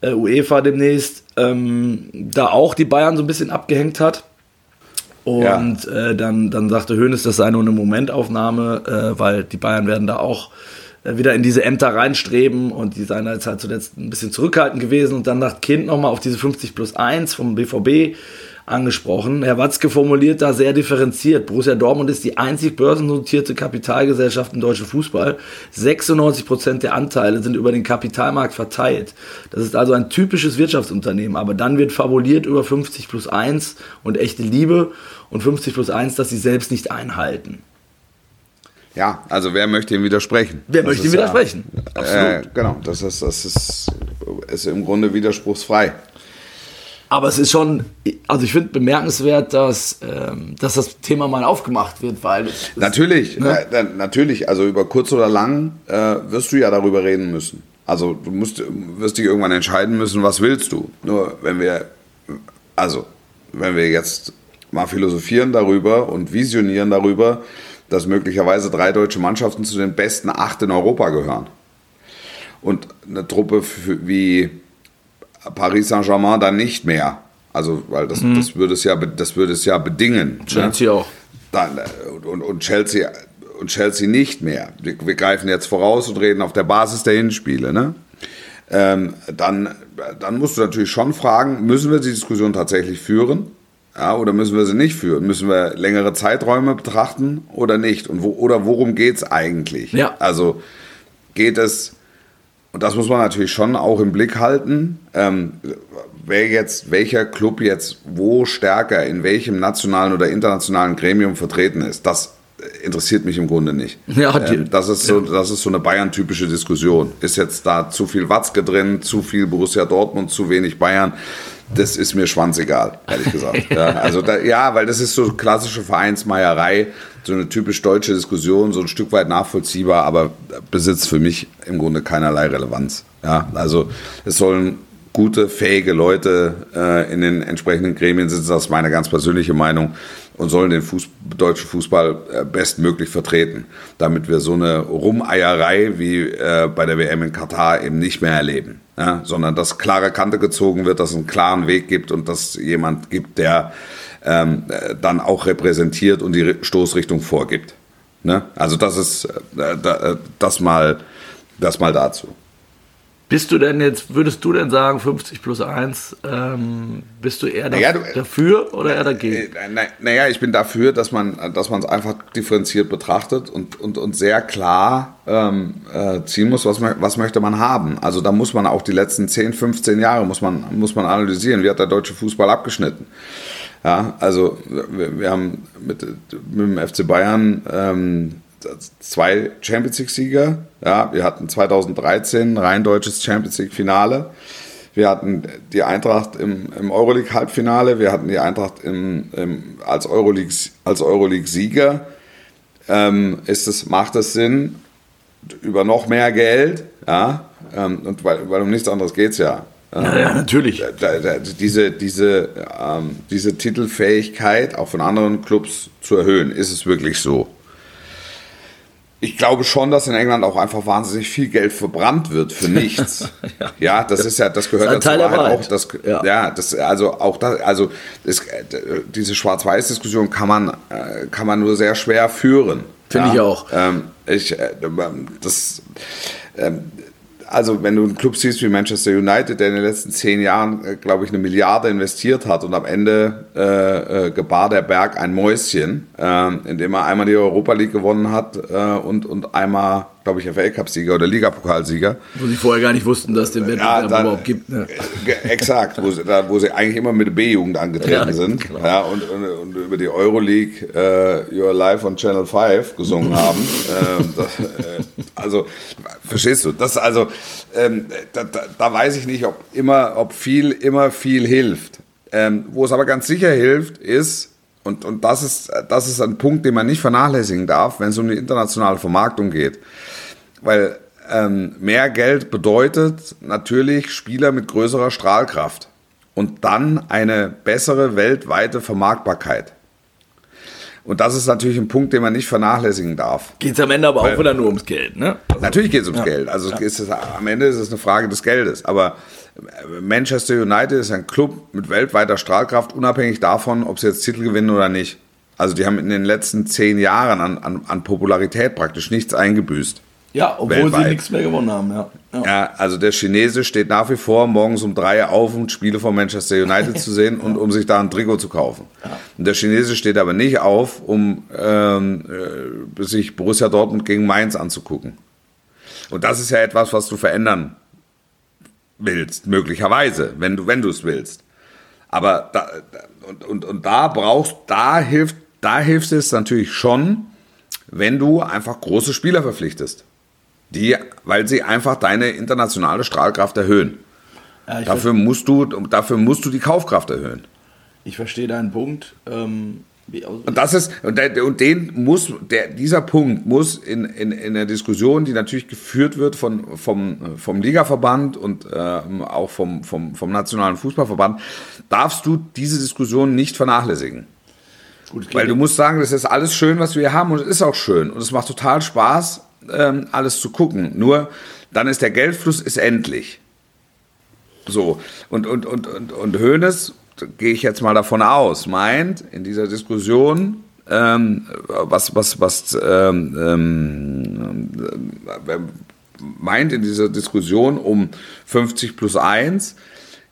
Speaker 2: äh, UEFA demnächst, ähm, da auch die Bayern so ein bisschen abgehängt hat. Und ja. äh, dann, dann sagte Hoeneß, das sei nur eine Momentaufnahme, äh, weil die Bayern werden da auch wieder in diese Ämter reinstreben und die seien jetzt halt zuletzt ein bisschen zurückhaltend gewesen und dann nach Kind nochmal auf diese 50 plus 1 vom BVB angesprochen. Herr Watzke formuliert da sehr differenziert. Borussia Dortmund ist die einzig börsennotierte Kapitalgesellschaft im deutschen Fußball. 96 Prozent der Anteile sind über den Kapitalmarkt verteilt. Das ist also ein typisches Wirtschaftsunternehmen. Aber dann wird fabuliert über 50 plus 1 und echte Liebe und 50 plus 1, dass sie selbst nicht einhalten.
Speaker 1: Ja, also wer möchte ihm widersprechen?
Speaker 2: Wer das möchte ihm widersprechen?
Speaker 1: Ja, Absolut. Äh, genau, das ist, das ist, ist im Grunde widerspruchsfrei.
Speaker 2: Aber es ist schon, also ich finde bemerkenswert, dass, ähm, dass das Thema mal aufgemacht wird, weil.
Speaker 1: Natürlich, ne? äh, natürlich, also über kurz oder lang äh, wirst du ja darüber reden müssen. Also du musst, wirst dich irgendwann entscheiden müssen, was willst du. Nur wenn wir, also wenn wir jetzt mal philosophieren darüber und visionieren darüber, dass möglicherweise drei deutsche Mannschaften zu den besten acht in Europa gehören. Und eine Truppe wie Paris Saint-Germain dann nicht mehr. Also, weil das, mhm. das, würde, es ja, das würde es ja bedingen.
Speaker 2: Ne? Chelsea ne? auch.
Speaker 1: Dann, und, und, Chelsea, und Chelsea nicht mehr. Wir, wir, greifen jetzt voraus und reden auf der Basis der Hinspiele. Ne? Ähm, dann, dann musst du natürlich schon fragen, müssen wir die Diskussion tatsächlich führen? Ja, oder müssen wir sie nicht führen? Müssen wir längere Zeiträume betrachten oder nicht? Und wo, oder worum geht es eigentlich?
Speaker 2: Ja.
Speaker 1: Also geht es, und das muss man natürlich schon auch im Blick halten, ähm, wer jetzt, welcher Club jetzt wo stärker in welchem nationalen oder internationalen Gremium vertreten ist, das interessiert mich im Grunde nicht.
Speaker 2: Ja, die,
Speaker 1: ähm, das, ist so, das ist so eine Bayern-typische Diskussion. Ist jetzt da zu viel Watzke drin, zu viel Borussia Dortmund, zu wenig Bayern? Das ist mir schwanzegal, ehrlich gesagt. (laughs) ja, also da, ja, weil das ist so klassische Vereinsmeierei, so eine typisch deutsche Diskussion, so ein Stück weit nachvollziehbar, aber besitzt für mich im Grunde keinerlei Relevanz. Ja, also es sollen gute, fähige Leute äh, in den entsprechenden Gremien sitzen, das ist meine ganz persönliche Meinung, und sollen den Fuß, deutschen Fußball äh, bestmöglich vertreten, damit wir so eine Rumeierei wie äh, bei der WM in Katar eben nicht mehr erleben ja, sondern dass klare Kante gezogen wird, dass es einen klaren Weg gibt und dass jemand gibt, der ähm, dann auch repräsentiert und die Stoßrichtung vorgibt. Ne? Also das ist äh, äh, das mal, das mal dazu.
Speaker 2: Bist du denn jetzt, würdest du denn sagen, 50 plus 1, ähm, bist du eher
Speaker 1: naja, du,
Speaker 2: dafür oder eher dagegen?
Speaker 1: Naja, na, ich bin dafür, dass man dass es einfach differenziert betrachtet und, und, und sehr klar ähm, äh, ziehen muss, was, was möchte man haben. Also da muss man auch die letzten 10, 15 Jahre muss man, muss man analysieren, wie hat der deutsche Fußball abgeschnitten. Ja, also wir, wir haben mit, mit dem FC Bayern ähm, zwei Champions League-Sieger. Ja, wir hatten 2013 ein rein deutsches Champions League-Finale. Wir hatten die Eintracht im, im Euroleague-Halbfinale. Wir hatten die Eintracht im, im, als Euroleague-Sieger. Als Euroleague ähm, ist es, macht es Sinn, über noch mehr Geld, ja, ähm, und weil, weil um nichts anderes geht es ja.
Speaker 2: Ja, ja, natürlich.
Speaker 1: Da, da, diese, diese, ähm, diese Titelfähigkeit auch von anderen Clubs zu erhöhen, ist es wirklich so? Ich glaube schon, dass in England auch einfach wahnsinnig viel Geld verbrannt wird für (laughs) nichts. ja. ja. das ist ja, das gehört
Speaker 2: das dazu halt
Speaker 1: auch. Das, ja. ja. das also auch das, also das, diese Schwarz-Weiß-Diskussion kann man äh, kann man nur sehr schwer führen.
Speaker 2: Finde ja. ich auch.
Speaker 1: Ähm, ich, äh, das, ähm, also wenn du einen Club siehst wie Manchester United, der in den letzten zehn Jahren, äh, glaube ich, eine Milliarde investiert hat und am Ende äh, äh, gebar der Berg ein Mäuschen, äh, indem er einmal die Europa League gewonnen hat äh, und, und einmal glaube ich, FA-Cup-Sieger oder Ligapokalsieger.
Speaker 2: Wo sie vorher gar nicht wussten, dass es den Wettbewerb ja, überhaupt gibt. Ne?
Speaker 1: Exakt, wo sie, da, wo sie eigentlich immer mit der B-Jugend angetreten ja, sind genau. ja, und, und, und, über die Euroleague uh, You're Live on Channel 5 gesungen haben. (laughs) ähm, das, äh, also, verstehst du? Das also, ähm, da, da, da, weiß ich nicht, ob, immer, ob viel immer viel hilft. Ähm, wo es aber ganz sicher hilft, ist, und, und das, ist, das ist ein Punkt, den man nicht vernachlässigen darf, wenn es um die internationale Vermarktung geht. Weil ähm, mehr Geld bedeutet natürlich Spieler mit größerer Strahlkraft und dann eine bessere weltweite Vermarktbarkeit. Und das ist natürlich ein Punkt, den man nicht vernachlässigen darf.
Speaker 2: Geht es am Ende aber Weil, auch wieder nur ums Geld, ne?
Speaker 1: Also, natürlich geht es ums ja. Geld. Also ja. es, am Ende ist es eine Frage des Geldes. Aber Manchester United ist ein Club mit weltweiter Strahlkraft, unabhängig davon, ob sie jetzt Titel gewinnen oder nicht. Also die haben in den letzten zehn Jahren an, an, an Popularität praktisch nichts eingebüßt.
Speaker 2: Ja, obwohl weltweit. sie nichts mehr gewonnen haben, ja.
Speaker 1: ja. ja. also der Chinese steht nach wie vor morgens um drei auf, um Spiele von Manchester United (laughs) zu sehen und um sich da ein Trikot zu kaufen. Ja. Und der Chinese steht aber nicht auf, um ähm, äh, sich Borussia Dortmund gegen Mainz anzugucken. Und das ist ja etwas, was du verändern willst, möglicherweise, wenn du wenn du es willst. Aber da, und, und, und da brauchst, da hilft, da hilft es natürlich schon, wenn du einfach große Spieler verpflichtest die, weil sie einfach deine internationale Strahlkraft erhöhen. Ja, dafür, musst du, dafür musst du die Kaufkraft erhöhen.
Speaker 2: Ich verstehe deinen Punkt. Ähm,
Speaker 1: und das ist, und, den muss, der, dieser Punkt muss in, in, in der Diskussion, die natürlich geführt wird von, vom, vom Ligaverband und ähm, auch vom, vom, vom Nationalen Fußballverband, darfst du diese Diskussion nicht vernachlässigen. Gut, Weil du musst sagen, das ist alles schön, was wir haben und es ist auch schön und es macht total Spaß, ähm, alles zu gucken. Nur dann ist der Geldfluss ist endlich. So, und, und, und, und, und Hoeneß, gehe ich jetzt mal davon aus, meint in dieser Diskussion, ähm, was, was, was ähm, ähm, äh, meint in dieser Diskussion um 50 plus 1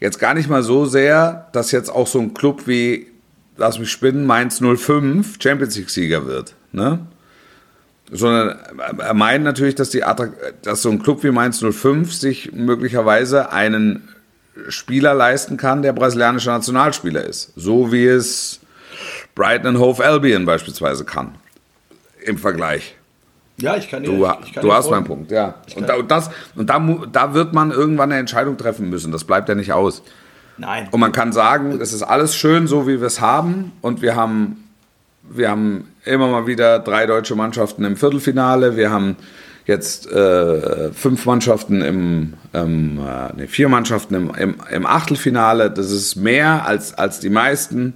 Speaker 1: jetzt gar nicht mal so sehr, dass jetzt auch so ein Club wie, lass mich spinnen, Mainz 05 Champions League-Sieger wird. Ne? sondern er meint natürlich, dass, die dass so ein Club wie Mainz 05 sich möglicherweise einen Spieler leisten kann, der brasilianischer Nationalspieler ist. So wie es Brighton Hove Albion beispielsweise kann. Im Vergleich.
Speaker 2: Ja, ich kann dir,
Speaker 1: Du,
Speaker 2: ich kann
Speaker 1: du hast meinen Punkt, ja. Und, da, und, das, und da, da wird man irgendwann eine Entscheidung treffen müssen. Das bleibt ja nicht aus.
Speaker 2: Nein.
Speaker 1: Und man kann sagen, es ist alles schön, so wie wir es haben. Und wir haben wir haben immer mal wieder drei deutsche Mannschaften im Viertelfinale. Wir haben jetzt äh, fünf Mannschaften im, ähm, äh, nee, vier Mannschaften im, im, im, Achtelfinale. Das ist mehr als, als die meisten.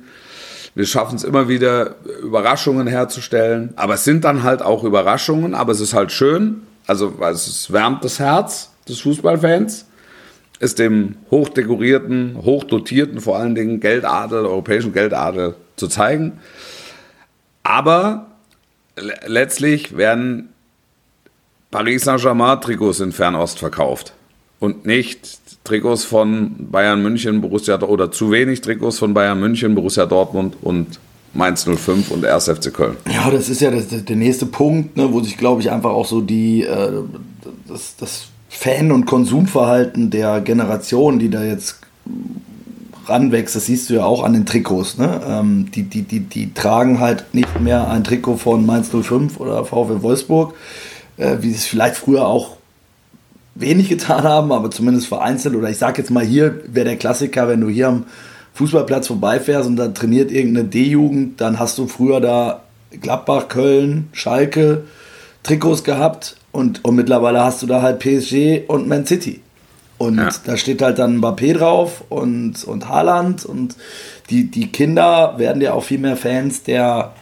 Speaker 1: Wir schaffen es immer wieder, Überraschungen herzustellen. Aber es sind dann halt auch Überraschungen, aber es ist halt schön. Also, es wärmt das Herz des Fußballfans, es dem hochdekorierten, hochdotierten, vor allen Dingen Geldadel, europäischen Geldadel zu zeigen. Aber letztlich werden Paris Saint-Germain Trikots in Fernost verkauft und nicht Trikots von Bayern München, Borussia oder zu wenig Trikots von Bayern München, Borussia Dortmund und Mainz 05 und 1. FC Köln.
Speaker 2: Ja, das ist ja das, der nächste Punkt, ne, wo sich, glaube ich, einfach auch so die, äh, das, das Fan- und Konsumverhalten der Generation, die da jetzt ranwächst, das siehst du ja auch an den Trikots. Ne? Ähm, die, die, die, die tragen halt nicht mehr ein Trikot von Mainz 05 oder VfL Wolfsburg, äh, wie sie es vielleicht früher auch wenig getan haben, aber zumindest vereinzelt. Oder ich sag jetzt mal, hier wäre der Klassiker, wenn du hier am Fußballplatz vorbeifährst und da trainiert irgendeine D-Jugend, dann hast du früher da Gladbach, Köln, Schalke Trikots gehabt und, und mittlerweile hast du da halt PSG und Man City. Und ja. da steht halt dann Mbappé drauf und, und Haaland und die, die Kinder werden ja auch viel mehr Fans der,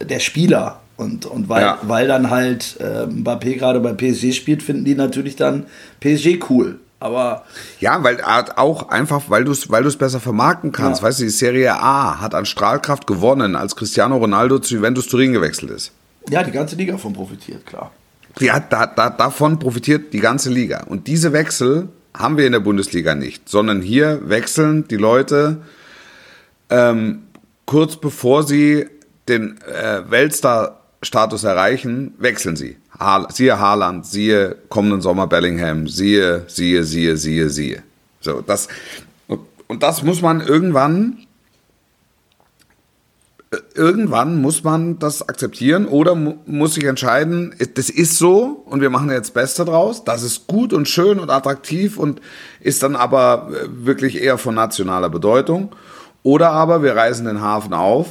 Speaker 2: der Spieler. Und, und weil, ja. weil dann halt äh, Mbappé gerade bei PSG spielt, finden die natürlich dann PSG cool. Aber
Speaker 1: ja, weil auch einfach, weil du es weil besser vermarkten kannst. Ja. Weißt du, die Serie A hat an Strahlkraft gewonnen, als Cristiano Ronaldo zu Juventus Turin gewechselt ist.
Speaker 2: Ja, die ganze Liga davon profitiert, klar.
Speaker 1: Ja, da, da, davon profitiert die ganze Liga. Und diese Wechsel haben wir in der Bundesliga nicht, sondern hier wechseln die Leute ähm, kurz bevor sie den äh, Weltstar-Status erreichen, wechseln sie. Ha siehe Haaland, siehe kommenden Sommer Bellingham, siehe, siehe, siehe, siehe, siehe. So, das, und das muss man irgendwann, äh, irgendwann muss man das akzeptieren oder mu muss sich entscheiden, das ist so und wir machen jetzt Beste draus. Das ist gut und schön und attraktiv und ist dann aber äh, wirklich eher von nationaler Bedeutung. Oder aber wir reißen den Hafen auf,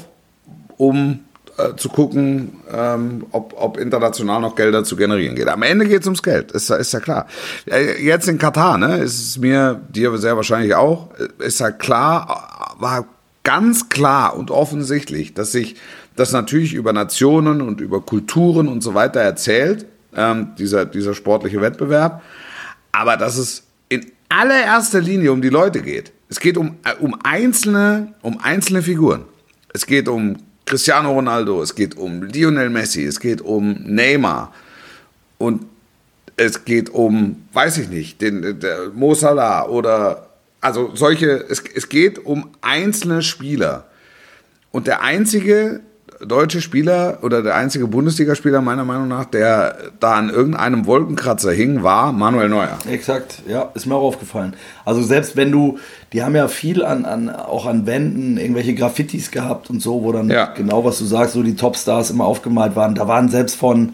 Speaker 1: um äh, zu gucken, ähm, ob, ob international noch Gelder zu generieren geht. Am Ende geht es ums Geld, ist, ist ja klar. Äh, jetzt in Katar, ne, ist es mir, dir sehr wahrscheinlich auch, äh, ist ja klar, war ganz klar und offensichtlich, dass sich das natürlich über Nationen und über Kulturen und so weiter erzählt, ähm, dieser, dieser sportliche Wettbewerb, aber dass es in allererster Linie um die Leute geht. Es geht um, um, einzelne, um einzelne Figuren. Es geht um Cristiano Ronaldo, es geht um Lionel Messi, es geht um Neymar und es geht um, weiß ich nicht, den der Mo Salah oder also solche, es, es geht um einzelne Spieler. Und der einzige deutsche Spieler oder der einzige Bundesligaspieler meiner Meinung nach, der da an irgendeinem Wolkenkratzer hing, war Manuel Neuer.
Speaker 2: Exakt, ja, ist mir auch aufgefallen. Also selbst wenn du, die haben ja viel an, an auch an Wänden irgendwelche Graffitis gehabt und so, wo dann ja. genau was du sagst, so die Topstars immer aufgemalt waren. Da waren selbst von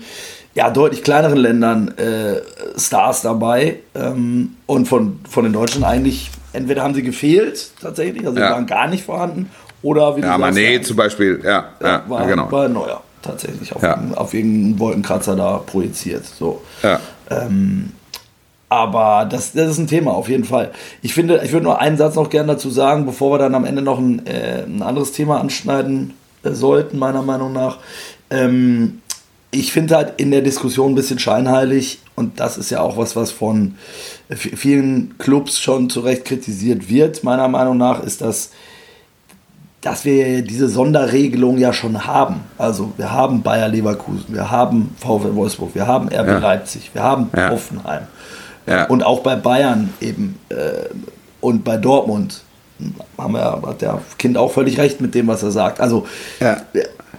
Speaker 2: ja, deutlich kleineren Ländern äh, Stars dabei ähm, und von, von den Deutschen eigentlich entweder haben sie gefehlt tatsächlich, also ja. waren gar nicht vorhanden oder wie
Speaker 1: du ja, sagst. Mané ja, zum Beispiel, ja, ja,
Speaker 2: war,
Speaker 1: genau.
Speaker 2: war neuer tatsächlich auf, ja. auf irgendeinen Wolkenkratzer da projiziert. So. Ja. Ähm, aber das, das ist ein Thema auf jeden Fall. Ich finde, ich würde nur einen Satz noch gerne dazu sagen, bevor wir dann am Ende noch ein, äh, ein anderes Thema anschneiden äh, sollten, meiner Meinung nach. Ähm, ich finde halt in der Diskussion ein bisschen scheinheilig und das ist ja auch was, was von vielen Clubs schon zu Recht kritisiert wird, meiner Meinung nach, ist das dass wir diese Sonderregelung ja schon haben. Also wir haben Bayer Leverkusen, wir haben VfL Wolfsburg, wir haben RB ja. Leipzig, wir haben ja. Hoffenheim. Ja. Und auch bei Bayern eben äh, und bei Dortmund haben wir, hat der Kind auch völlig recht mit dem, was er sagt. Also,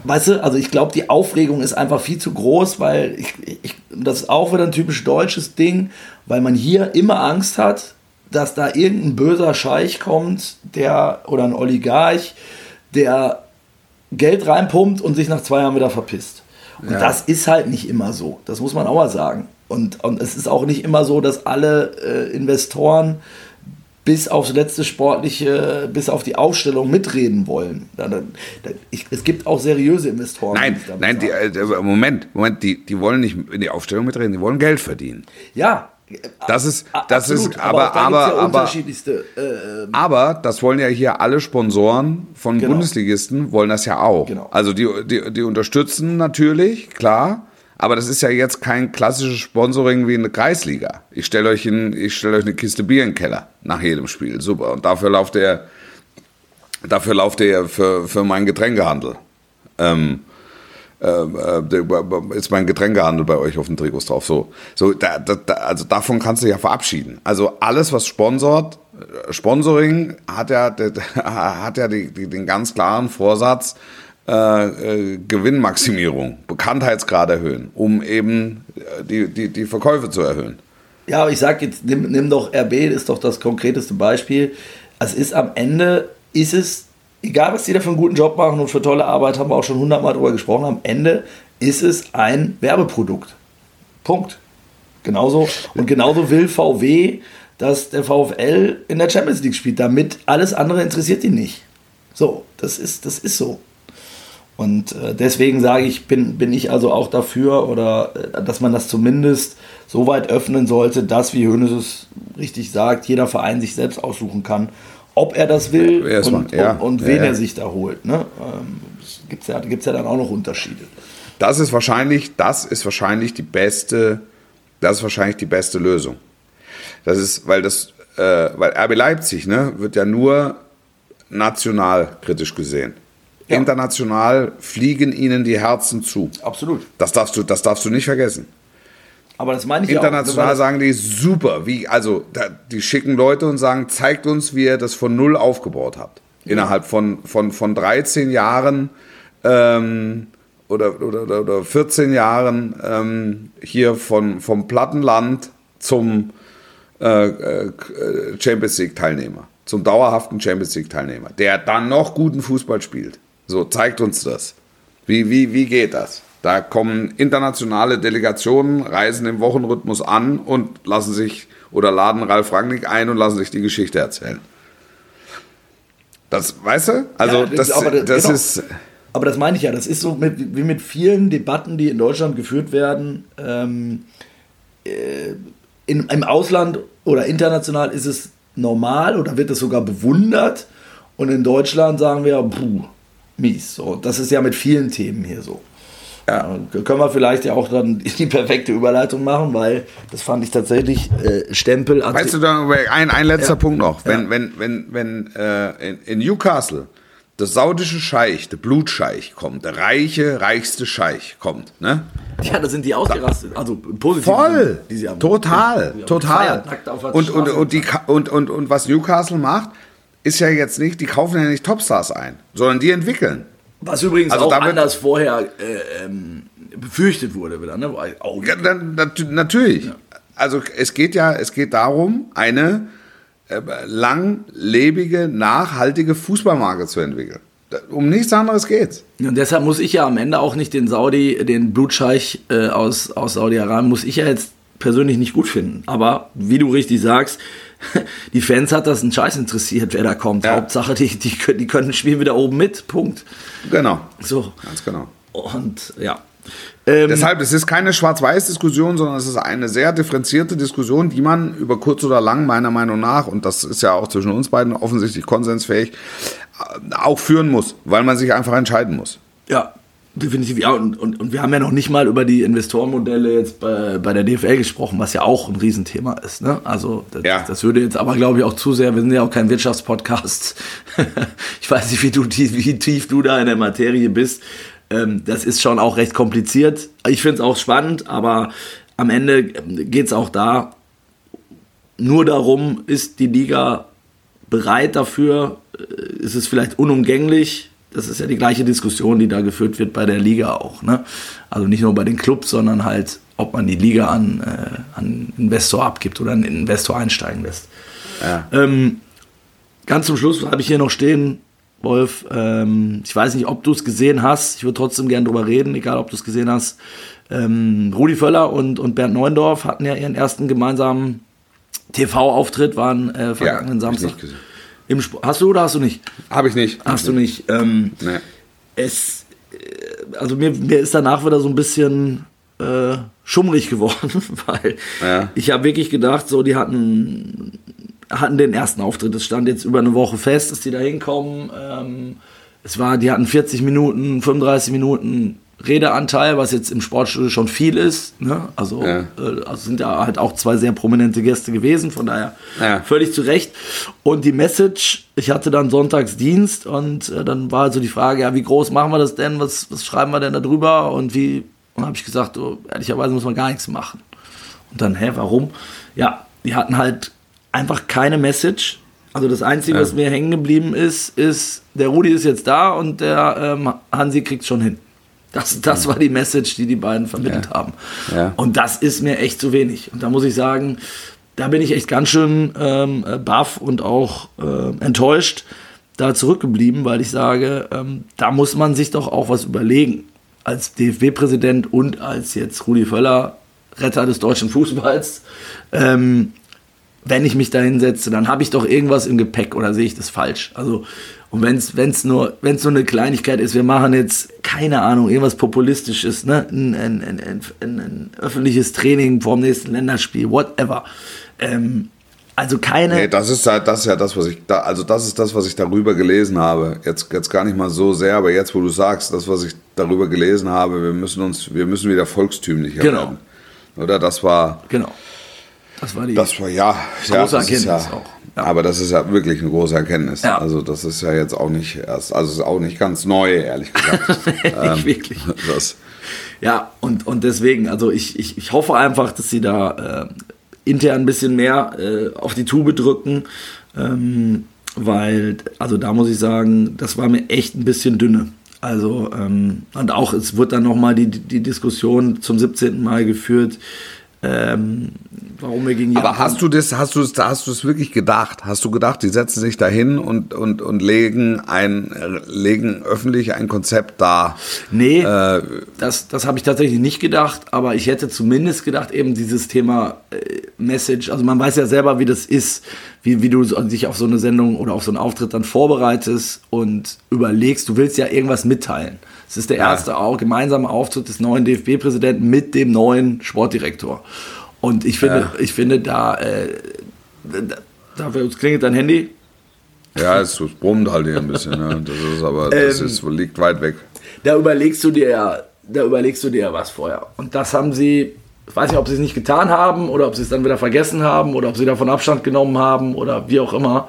Speaker 2: weißt du, also ich glaube, die Aufregung ist einfach viel zu groß, weil ich, ich, das ist auch wieder ein typisch deutsches Ding, weil man hier immer Angst hat, dass da irgendein böser Scheich kommt, der oder ein Oligarch, der Geld reinpumpt und sich nach zwei Jahren wieder verpisst. Und ja. das ist halt nicht immer so. Das muss man auch mal sagen. Und, und es ist auch nicht immer so, dass alle äh, Investoren bis aufs letzte sportliche, bis auf die Aufstellung mitreden wollen. Es gibt auch seriöse Investoren.
Speaker 1: Nein, nein, die, äh, Moment, Moment, die, die wollen nicht in die Aufstellung mitreden, die wollen Geld verdienen.
Speaker 2: Ja,
Speaker 1: das ist, das Absolut, ist, aber, aber, aber, ja
Speaker 2: unterschiedlichste. Äh,
Speaker 1: ähm, aber das wollen ja hier alle Sponsoren von genau. Bundesligisten wollen das ja auch. Genau. Also die, die, die unterstützen natürlich, klar. Aber das ist ja jetzt kein klassisches Sponsoring wie eine Kreisliga. Ich stelle euch, in, ich stell euch eine Kiste Bier in den Keller nach jedem Spiel. Super. Und dafür lauft der, dafür lauft der für, für meinen Getränkehandel. Ähm, äh, ist mein Getränkehandel bei euch auf den Trikots drauf. So, so da, da, also davon kannst du ja verabschieden. Also alles, was sponsort, äh, Sponsoring hat ja, (laughs) hat ja die, die, den ganz klaren Vorsatz, äh, äh, Gewinnmaximierung, Bekanntheitsgrad erhöhen, um eben äh, die, die, die Verkäufe zu erhöhen.
Speaker 2: Ja, aber ich sag jetzt, nimm, nimm doch RB, ist doch das konkreteste Beispiel. Es ist am Ende, ist es egal was die da für einen guten Job machen und für tolle Arbeit, haben wir auch schon hundertmal drüber gesprochen, am Ende ist es ein Werbeprodukt. Punkt. Genauso. Und genauso will VW, dass der VfL in der Champions League spielt, damit alles andere interessiert ihn nicht. So, das ist, das ist so. Und äh, deswegen sage ich, bin, bin ich also auch dafür, oder äh, dass man das zumindest so weit öffnen sollte, dass, wie Hönes es richtig sagt, jeder Verein sich selbst aussuchen kann, ob er das will
Speaker 1: ja,
Speaker 2: und,
Speaker 1: ja.
Speaker 2: und, und, wen ja, er sich da holt. Ne? Ähm, Gibt es ja, gibt's ja dann auch noch Unterschiede.
Speaker 1: Das ist wahrscheinlich, das ist wahrscheinlich die beste, das ist wahrscheinlich die beste Lösung. Das ist, weil das, äh, weil RB Leipzig, ne, wird ja nur national kritisch gesehen. International fliegen ihnen die Herzen zu.
Speaker 2: Absolut.
Speaker 1: Das darfst du, das darfst du nicht vergessen.
Speaker 2: Aber das meine ich
Speaker 1: International auch, sagen die super. Wie, also, da, die schicken Leute und sagen, zeigt uns, wie ihr das von null aufgebaut habt. Ja. Innerhalb von, von, von 13 Jahren ähm, oder, oder, oder 14 Jahren ähm, hier von, vom Plattenland zum äh, äh, Champions League-Teilnehmer, zum dauerhaften Champions League-Teilnehmer, der dann noch guten Fußball spielt. So, zeigt uns das. Wie, wie, wie geht das? Da kommen internationale Delegationen, reisen im Wochenrhythmus an und lassen sich oder laden Ralf Rangnick ein und lassen sich die Geschichte erzählen. Das, weißt du? Also, ja, das,
Speaker 2: aber,
Speaker 1: das
Speaker 2: genau.
Speaker 1: ist.
Speaker 2: Aber das meine ich ja, das ist so mit, wie mit vielen Debatten, die in Deutschland geführt werden. Ähm, äh, in, Im Ausland oder international ist es normal oder wird es sogar bewundert. Und in Deutschland sagen wir, puh, mies. So, das ist ja mit vielen Themen hier so. Ja. Können wir vielleicht ja auch dann (laughs) die perfekte Überleitung machen, weil das fand ich tatsächlich äh, Stempel.
Speaker 1: Weißt du, dann, ein, ein letzter ja. Punkt noch. Wenn, ja. wenn, wenn, wenn äh, in, in, Newcastle der saudische Scheich, der Blutscheich kommt, der reiche, reichste Scheich kommt, ne?
Speaker 2: Ja, da sind die ausgerastet, also positiv.
Speaker 1: Voll, haben, total, die total. Und, und, und, die, und, und, und was Newcastle macht, ist ja jetzt nicht, die kaufen ja nicht Topstars ein, sondern die entwickeln.
Speaker 2: Was übrigens also auch anders vorher äh, ähm, befürchtet wurde wieder, ne?
Speaker 1: Oh, ja, dann, natürlich. Ja. Also es geht ja, es geht darum, eine äh, langlebige, nachhaltige Fußballmarke zu entwickeln. Um nichts anderes geht's.
Speaker 2: Und deshalb muss ich ja am Ende auch nicht den Saudi, den Blutscheich äh, aus, aus Saudi-Arabien, muss ich ja jetzt persönlich nicht gut finden. Aber wie du richtig sagst, (laughs) die Fans hat das einen Scheiß interessiert, wer da kommt. Ja. Hauptsache, die, die, die können spielen wieder oben mit. Punkt.
Speaker 1: Genau.
Speaker 2: So.
Speaker 1: Ganz genau.
Speaker 2: Und ja.
Speaker 1: Ähm, Deshalb, es ist keine Schwarz-Weiß-Diskussion, sondern es ist eine sehr differenzierte Diskussion, die man über kurz oder lang, meiner Meinung nach, und das ist ja auch zwischen uns beiden offensichtlich konsensfähig, äh, auch führen muss, weil man sich einfach entscheiden muss.
Speaker 2: Ja, Definitiv, ja, und, und, und wir haben ja noch nicht mal über die Investorenmodelle jetzt bei, bei der DFL gesprochen, was ja auch ein Riesenthema ist. Ne? Also das, ja. das würde jetzt aber, glaube ich, auch zu sehr, wir sind ja auch kein Wirtschaftspodcast. (laughs) ich weiß nicht, wie, du, wie tief du da in der Materie bist. Ähm, das ist schon auch recht kompliziert. Ich finde es auch spannend, aber am Ende geht es auch da nur darum, ist die Liga bereit dafür, äh, ist es vielleicht unumgänglich, das ist ja die gleiche Diskussion, die da geführt wird bei der Liga auch. Ne? Also nicht nur bei den Clubs, sondern halt, ob man die Liga an, äh, an Investor abgibt oder einen Investor einsteigen lässt. Ja. Ähm, ganz zum Schluss habe ich hier noch stehen, Wolf, ähm, ich weiß nicht, ob du es gesehen hast. Ich würde trotzdem gerne drüber reden, egal ob du es gesehen hast. Ähm, Rudi Völler und, und Bernd Neuendorf hatten ja ihren ersten gemeinsamen TV-Auftritt, waren äh, vergangenen ja, Samstag. Im Sport. Hast du oder hast du nicht?
Speaker 1: Habe ich nicht.
Speaker 2: Hast du nicht. Ähm, nee. Es, äh, also mir, mir ist danach wieder so ein bisschen äh, schummrig geworden, (laughs) weil ja. ich habe wirklich gedacht, so die hatten, hatten den ersten Auftritt. Es stand jetzt über eine Woche fest, dass die da hinkommen. Ähm, es war, die hatten 40 Minuten, 35 Minuten Redeanteil, was jetzt im Sportstudio schon viel ist. Ne? Also,
Speaker 1: Ja.
Speaker 2: äh, also sind ja halt auch zwei sehr prominente Gäste gewesen, von daher
Speaker 1: Ja.
Speaker 2: völlig zu Recht. Und die Message, ich hatte dann Sonntagsdienst und äh, dann war also die Frage, ja, wie groß machen wir das denn? Was, was schreiben wir denn da drüber? Und wie, und habe ich gesagt, oh, ehrlicherweise muss man gar nichts machen. Und dann, hä, warum? Ja, die hatten halt einfach keine Message. Also das Einzige, was mir hängen geblieben ist, ist, der Rudi ist jetzt da und der ähm, Hansi kriegt schon hin. Das, das war die Message, die die beiden vermittelt
Speaker 1: Ja.
Speaker 2: haben.
Speaker 1: Ja.
Speaker 2: Und das ist mir echt zu wenig. Und da muss ich sagen, da bin ich echt ganz schön ähm, äh, baff und auch äh, enttäuscht da zurückgeblieben, weil ich sage, ähm, da muss man sich doch auch was überlegen. Als DFB-Präsident und als jetzt Rudi Völler, Retter des deutschen Fußballs, ähm, wenn ich mich da hinsetze, dann habe ich doch irgendwas im Gepäck oder sehe ich das falsch? Also, und wenn es nur, wenn's nur eine Kleinigkeit ist, wir machen jetzt, keine Ahnung, irgendwas Populistisches, ne? ein, ein, ein, ein, öffentliches Training vor dem nächsten Länderspiel, whatever. Ähm, also keine.
Speaker 1: Nee, das ist halt, das ist ja das, was ich da, also das ist das, was ich darüber gelesen habe. Jetzt, jetzt gar nicht mal so sehr, aber jetzt, wo du sagst, das, was ich darüber gelesen habe, wir müssen uns, wir müssen wieder volkstümlicher
Speaker 2: Genau.
Speaker 1: werden. Oder das war,
Speaker 2: genau. Das war die.
Speaker 1: das war ja, ja
Speaker 2: Große
Speaker 1: ja,
Speaker 2: Erkenntnis auch. Ja.
Speaker 1: Aber das ist ja wirklich eine große Erkenntnis.
Speaker 2: Ja.
Speaker 1: Also das ist ja jetzt auch nicht erst, also ist auch nicht ganz neu, ehrlich gesagt. (laughs) Ähm,
Speaker 2: Nicht wirklich. (laughs)
Speaker 1: Das,
Speaker 2: Ja, und, und deswegen, also ich, ich, ich hoffe einfach, dass sie da äh, intern ein bisschen mehr äh, auf die Tube drücken, ähm, weil, also da muss ich sagen, das war mir echt ein bisschen dünne. Also, ähm, und auch, es wird dann nochmal die, die Diskussion zum 17. Mal geführt, ähm, warum wir gegen
Speaker 1: Aber
Speaker 2: Japan-
Speaker 1: hast du das, hast du es, hast du es wirklich gedacht? Hast du gedacht, die setzen sich da hin und, und, und legen ein, legen öffentlich ein Konzept dar?
Speaker 2: Nee,
Speaker 1: Äh,
Speaker 2: das, das habe ich tatsächlich nicht gedacht, aber ich hätte zumindest gedacht, eben dieses Thema äh, Message, also man weiß ja selber, wie das ist, wie, wie du dich auf so eine Sendung oder auf so einen Auftritt dann vorbereitest und überlegst, du willst ja irgendwas mitteilen. Es ist der
Speaker 1: Ja.
Speaker 2: erste auch gemeinsame Auftritt des neuen DFB-Präsidenten mit dem neuen Sportdirektor. Und ich finde,
Speaker 1: Ja.
Speaker 2: ich finde da, äh, da, da klingelt dein Handy,
Speaker 1: ja, es, es brummt halt hier ein bisschen. Ne? (laughs) Das ist aber, das
Speaker 2: Ähm,
Speaker 1: ist, liegt weit weg.
Speaker 2: da überlegst du dir ja, da überlegst du dir ja was vorher. Und das haben sie, ich weiß nicht, ob sie es nicht getan haben oder ob sie es dann wieder vergessen haben oder ob sie davon Abstand genommen haben oder wie auch immer.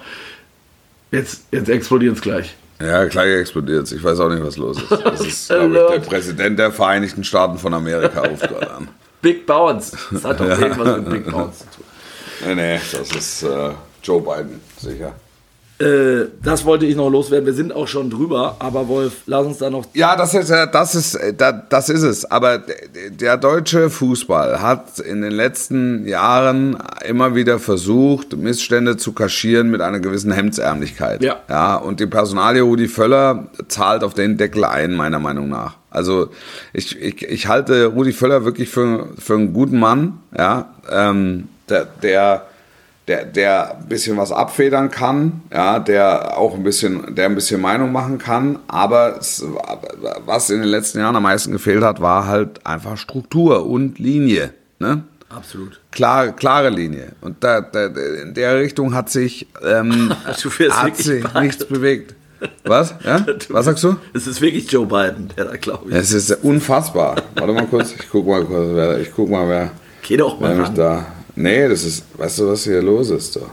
Speaker 2: Jetzt, jetzt explodiert es gleich.
Speaker 1: Ja, gleich explodiert Ich weiß auch nicht, was los ist. Das ist, (laughs) glaube ich, der. Präsident der Vereinigten Staaten von Amerika ruft gerade an. (laughs)
Speaker 2: Big Bounce. Das hat doch irgendwas mit Big Bounce zu tun.
Speaker 1: Nee, nee, das ist äh, Joe Biden, sicher.
Speaker 2: Äh, das wollte ich noch loswerden. Wir sind auch schon drüber, aber Wolf, lass uns da noch.
Speaker 1: Ja, das ist, das ist, äh, da- das ist es. Aber der deutsche Fußball hat in den letzten Jahren immer wieder versucht, Missstände zu kaschieren mit einer gewissen Hemdsärmlichkeit.
Speaker 2: Ja.
Speaker 1: Ja, und die Personalie Rudi Völler zahlt auf den Deckel ein, meiner Meinung nach. Also ich, ich, ich halte Rudi Völler wirklich für, für einen guten Mann, ja, ähm, der, der der, der ein bisschen was abfedern kann, ja, der auch ein bisschen, der ein bisschen Meinung machen kann, aber es, was in den letzten Jahren am meisten gefehlt hat, war halt einfach Struktur und Linie, ne?
Speaker 2: Absolut.
Speaker 1: Klare, klare Linie. Und da, da, in der Richtung hat sich, ähm, (laughs)
Speaker 2: wirst
Speaker 1: hat sich nichts bewegt. Was? Ja? (laughs) Was sagst du?
Speaker 2: Es ist wirklich Joe Biden, der da, glaube ich.
Speaker 1: Es ist unfassbar. Warte mal kurz, ich guck mal kurz, wer, ich guck mal, wer,
Speaker 2: Geh doch mal
Speaker 1: wer mich
Speaker 2: ran.
Speaker 1: da. Nee, das ist, weißt du, was hier los ist? So?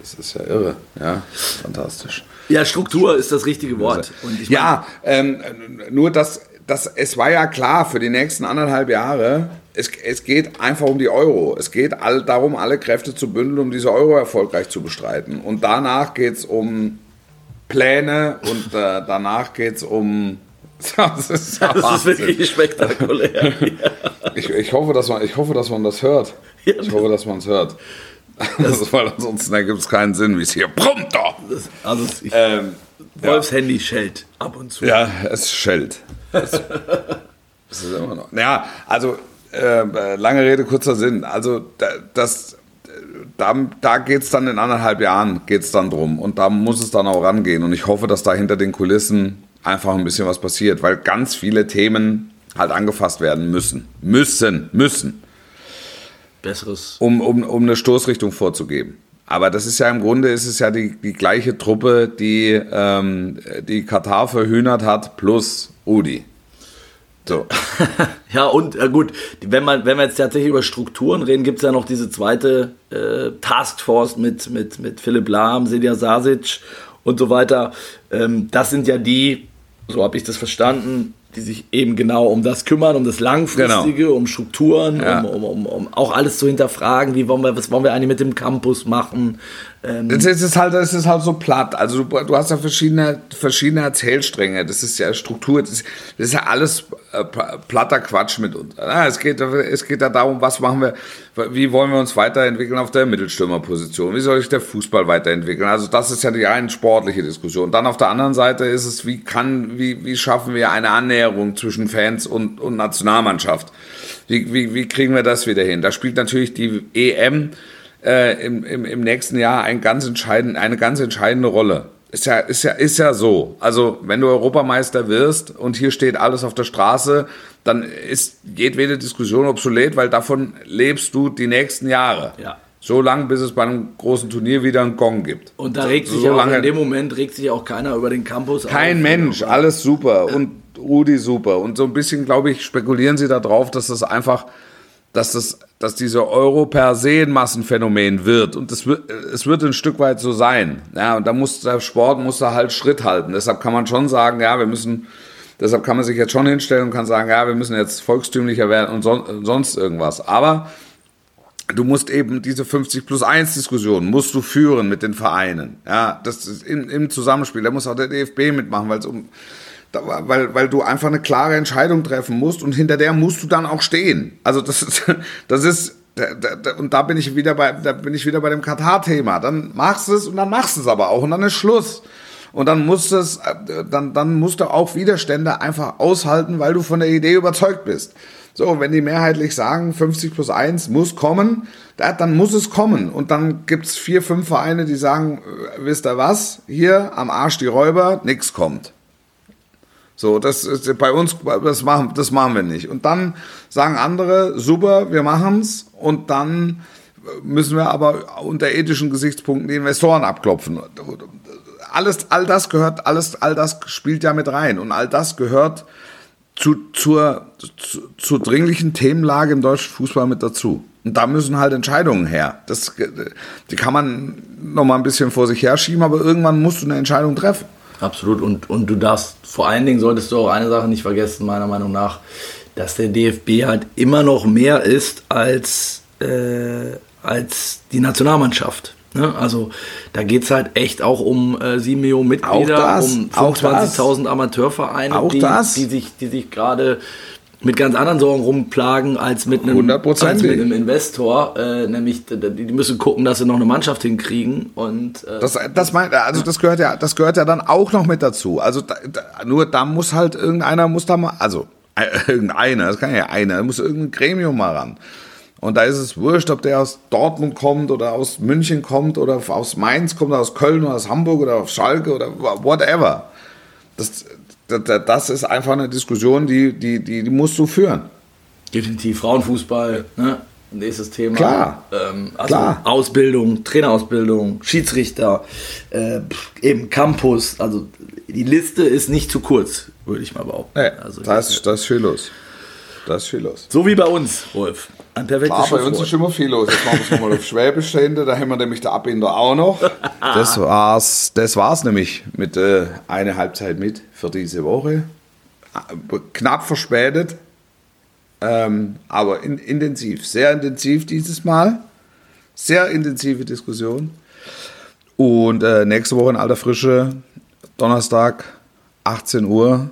Speaker 1: Das ist ja irre. Ja, fantastisch.
Speaker 2: Ja, Struktur ist das richtige Wort. Mein-
Speaker 1: Ja, ähm, nur dass das, es war ja klar für die nächsten anderthalb Jahre, es, es geht einfach um die Euro. Es geht all, darum, alle Kräfte zu bündeln, um diese Euro erfolgreich zu bestreiten. Und danach geht es um Pläne und äh, danach geht es um. (laughs) Das ist, ja
Speaker 2: das ist wirklich spektakulär. (laughs)
Speaker 1: Ich, ich, hoffe, dass man, ich hoffe, dass man das hört.
Speaker 2: Ja,
Speaker 1: Ich hoffe, dass man es hört. (laughs) Das, weil ansonsten ergibt es keinen Sinn, wie es hier brummt.
Speaker 2: Das, also ich,
Speaker 1: Ähm,
Speaker 2: Wolfs Handy schellt ab und zu.
Speaker 1: Ja, es schellt. Es, es ist immer noch. Ja, also äh, lange Rede, kurzer Sinn. Also da, das, da, da geht es dann in anderthalb Jahren geht's dann drum und da muss es dann auch rangehen und ich hoffe, dass da hinter den Kulissen einfach ein bisschen was passiert, weil ganz viele Themen halt angefasst werden müssen. Müssen, müssen
Speaker 2: Besseres.
Speaker 1: um, um, um eine Stoßrichtung vorzugeben. Aber das ist ja im Grunde ist es ja die, die gleiche Truppe, die ähm, die Katar verhühnert hat, plus Udi. So. (laughs)
Speaker 2: ja, und äh, gut, wenn, man, wenn wir jetzt tatsächlich über Strukturen reden, gibt es ja noch diese zweite äh, Taskforce mit, mit, mit Philipp Lahm, Sedja Sasic und so weiter. Ähm, das sind ja die, so habe ich das verstanden, die sich eben genau um das kümmern, um das Langfristige, genau. um Strukturen, ja. um, um, um, um, auch alles zu hinterfragen, wie wollen wir, was wollen wir eigentlich mit dem Campus machen.
Speaker 1: Ähm es, ist halt, es ist halt so platt. Also du, du, hast ja verschiedene, verschiedene Erzählstränge. Das ist ja Struktur, das ist, das ist ja alles äh, platter Quatsch mit uns. es, geht, es geht ja darum, was machen wir, wie wollen wir uns weiterentwickeln auf der Mittelstürmerposition, wie soll sich der Fußball weiterentwickeln. Also das ist ja die eine sportliche Diskussion. Dann auf der anderen Seite ist es, wie kann, wie, wie schaffen wir eine Annäherung zwischen Fans und, und Nationalmannschaft? Wie, wie, wie kriegen wir das wieder hin? Da spielt natürlich die EM äh, im, im, im nächsten Jahr ein ganz entscheidend, eine ganz entscheidende Rolle. Ist ja, ist, ja, ist ja so. Also, wenn du Europameister wirst und hier steht alles auf der Straße, dann ist jedwede Diskussion obsolet, weil davon lebst du die nächsten Jahre.
Speaker 2: Ja.
Speaker 1: So lange, bis es bei einem großen Turnier wieder einen Gong gibt.
Speaker 2: Und da regt sich so auch, in dem Moment regt sich auch keiner über den Campus
Speaker 1: Kein auf, Mensch, alles super. Ja. Und Rudi super. Und so ein bisschen, glaube ich, spekulieren sie darauf, dass das einfach, dass das, dass diese Euro per se ein Massenphänomen wird. Und das wird, es wird ein Stück weit so sein. Ja, und da muss der Sport muss da halt Schritt halten. Deshalb kann man schon sagen, ja, wir müssen, deshalb kann man sich jetzt schon hinstellen und kann sagen, ja, wir müssen jetzt volkstümlicher werden und so, sonst irgendwas. Aber du musst eben diese 50 plus 1 Diskussion musst du führen mit den Vereinen. Ja, das ist in, im Zusammenspiel. Da muss auch der DFB mitmachen, weil es um, weil, weil du einfach eine klare Entscheidung treffen musst und hinter der musst du dann auch stehen. Also das ist, (laughs) das ist, und da bin ich wieder bei, da bin ich wieder bei dem Katar-Thema. Dann machst du es und dann machst du es aber auch und dann ist Schluss. Und dann musst, es, dann, dann musst du auch Widerstände einfach aushalten, weil du von der Idee überzeugt bist. So, wenn die mehrheitlich sagen, 50 plus 1 muss kommen, dann muss es kommen. Und dann gibt es vier, fünf Vereine, die sagen, äh, wisst ihr was, hier am Arsch die Räuber, nichts kommt. So, das ist bei uns, das machen, das machen wir nicht. Und dann sagen andere, super, wir machen's. Und dann müssen wir aber unter ethischen Gesichtspunkten die Investoren abklopfen. Alles, all das gehört, alles, all das spielt ja mit rein. Und all das gehört zu, zur, zu, zur dringlichen Themenlage im deutschen Fußball mit dazu. Und da müssen halt Entscheidungen her. Das, die kann man noch mal ein bisschen vor sich herschieben, aber irgendwann musst du eine Entscheidung treffen.
Speaker 2: Absolut. Und, und du darfst, vor allen Dingen solltest du auch eine Sache nicht vergessen, meiner Meinung nach, dass der DFB halt immer noch mehr ist als, äh, als die Nationalmannschaft. Ne? Also da geht es halt echt auch um äh, 7 Millionen Mitglieder, um 25.000 Amateurvereine, die, die, sich, die sich gerade mit ganz anderen Sorgen rumplagen als mit einem, als mit einem Investor. Äh, nämlich, die, müssen gucken, dass sie noch eine Mannschaft hinkriegen. Und,
Speaker 1: äh, das, das, mein, also das, gehört ja, das gehört ja dann auch noch mit dazu. Also da, da, nur da muss halt irgendeiner, muss da mal, also äh, (laughs) irgendeiner, das kann ja einer, da muss irgendein Gremium mal ran. Und da ist es wurscht, ob der aus Dortmund kommt oder aus München kommt oder aus Mainz kommt oder aus Köln oder aus Hamburg oder aus Schalke oder whatever. Das, das ist einfach eine Diskussion, die, die, die, die musst du führen.
Speaker 2: Definitiv. Frauenfußball, ne? nächstes Thema.
Speaker 1: Klar.
Speaker 2: Ähm, also Klar. Ausbildung, Trainerausbildung, Schiedsrichter, äh, eben Campus. Also die Liste ist nicht zu kurz, würde ich mal behaupten.
Speaker 1: Nee, also, das, das ist viel los. Das ist viel los.
Speaker 2: So wie bei uns, Wolf.
Speaker 1: Ein perfektes Klar, bei uns ist immer viel los. Jetzt machen wir es nochmal auf Schwäbisch stände. Da haben wir nämlich der Abbinder auch noch. Das war's, das war's nämlich mit äh, einer Halbzeit mit für diese Woche. Knapp verspätet, ähm, aber in, intensiv. Sehr intensiv dieses Mal. Sehr intensive Diskussion. Und äh, nächste Woche in alter Frische, Donnerstag, 18 Uhr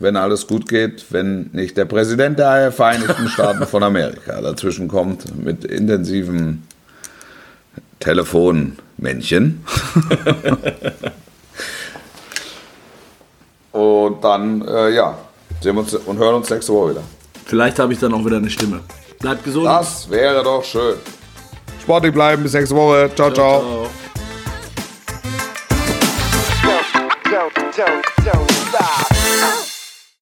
Speaker 1: wenn alles gut geht, wenn nicht der Präsident der Vereinigten (laughs) Staaten von Amerika dazwischen kommt mit intensiven Telefonmännchen. (laughs) und dann, äh, ja, sehen wir uns und hören uns nächste Woche wieder.
Speaker 2: Vielleicht habe ich dann auch wieder eine Stimme. Bleibt gesund.
Speaker 1: Das wäre doch schön. Sportlich bleiben, bis nächste Woche. ciao. ciao. ciao. ciao, ciao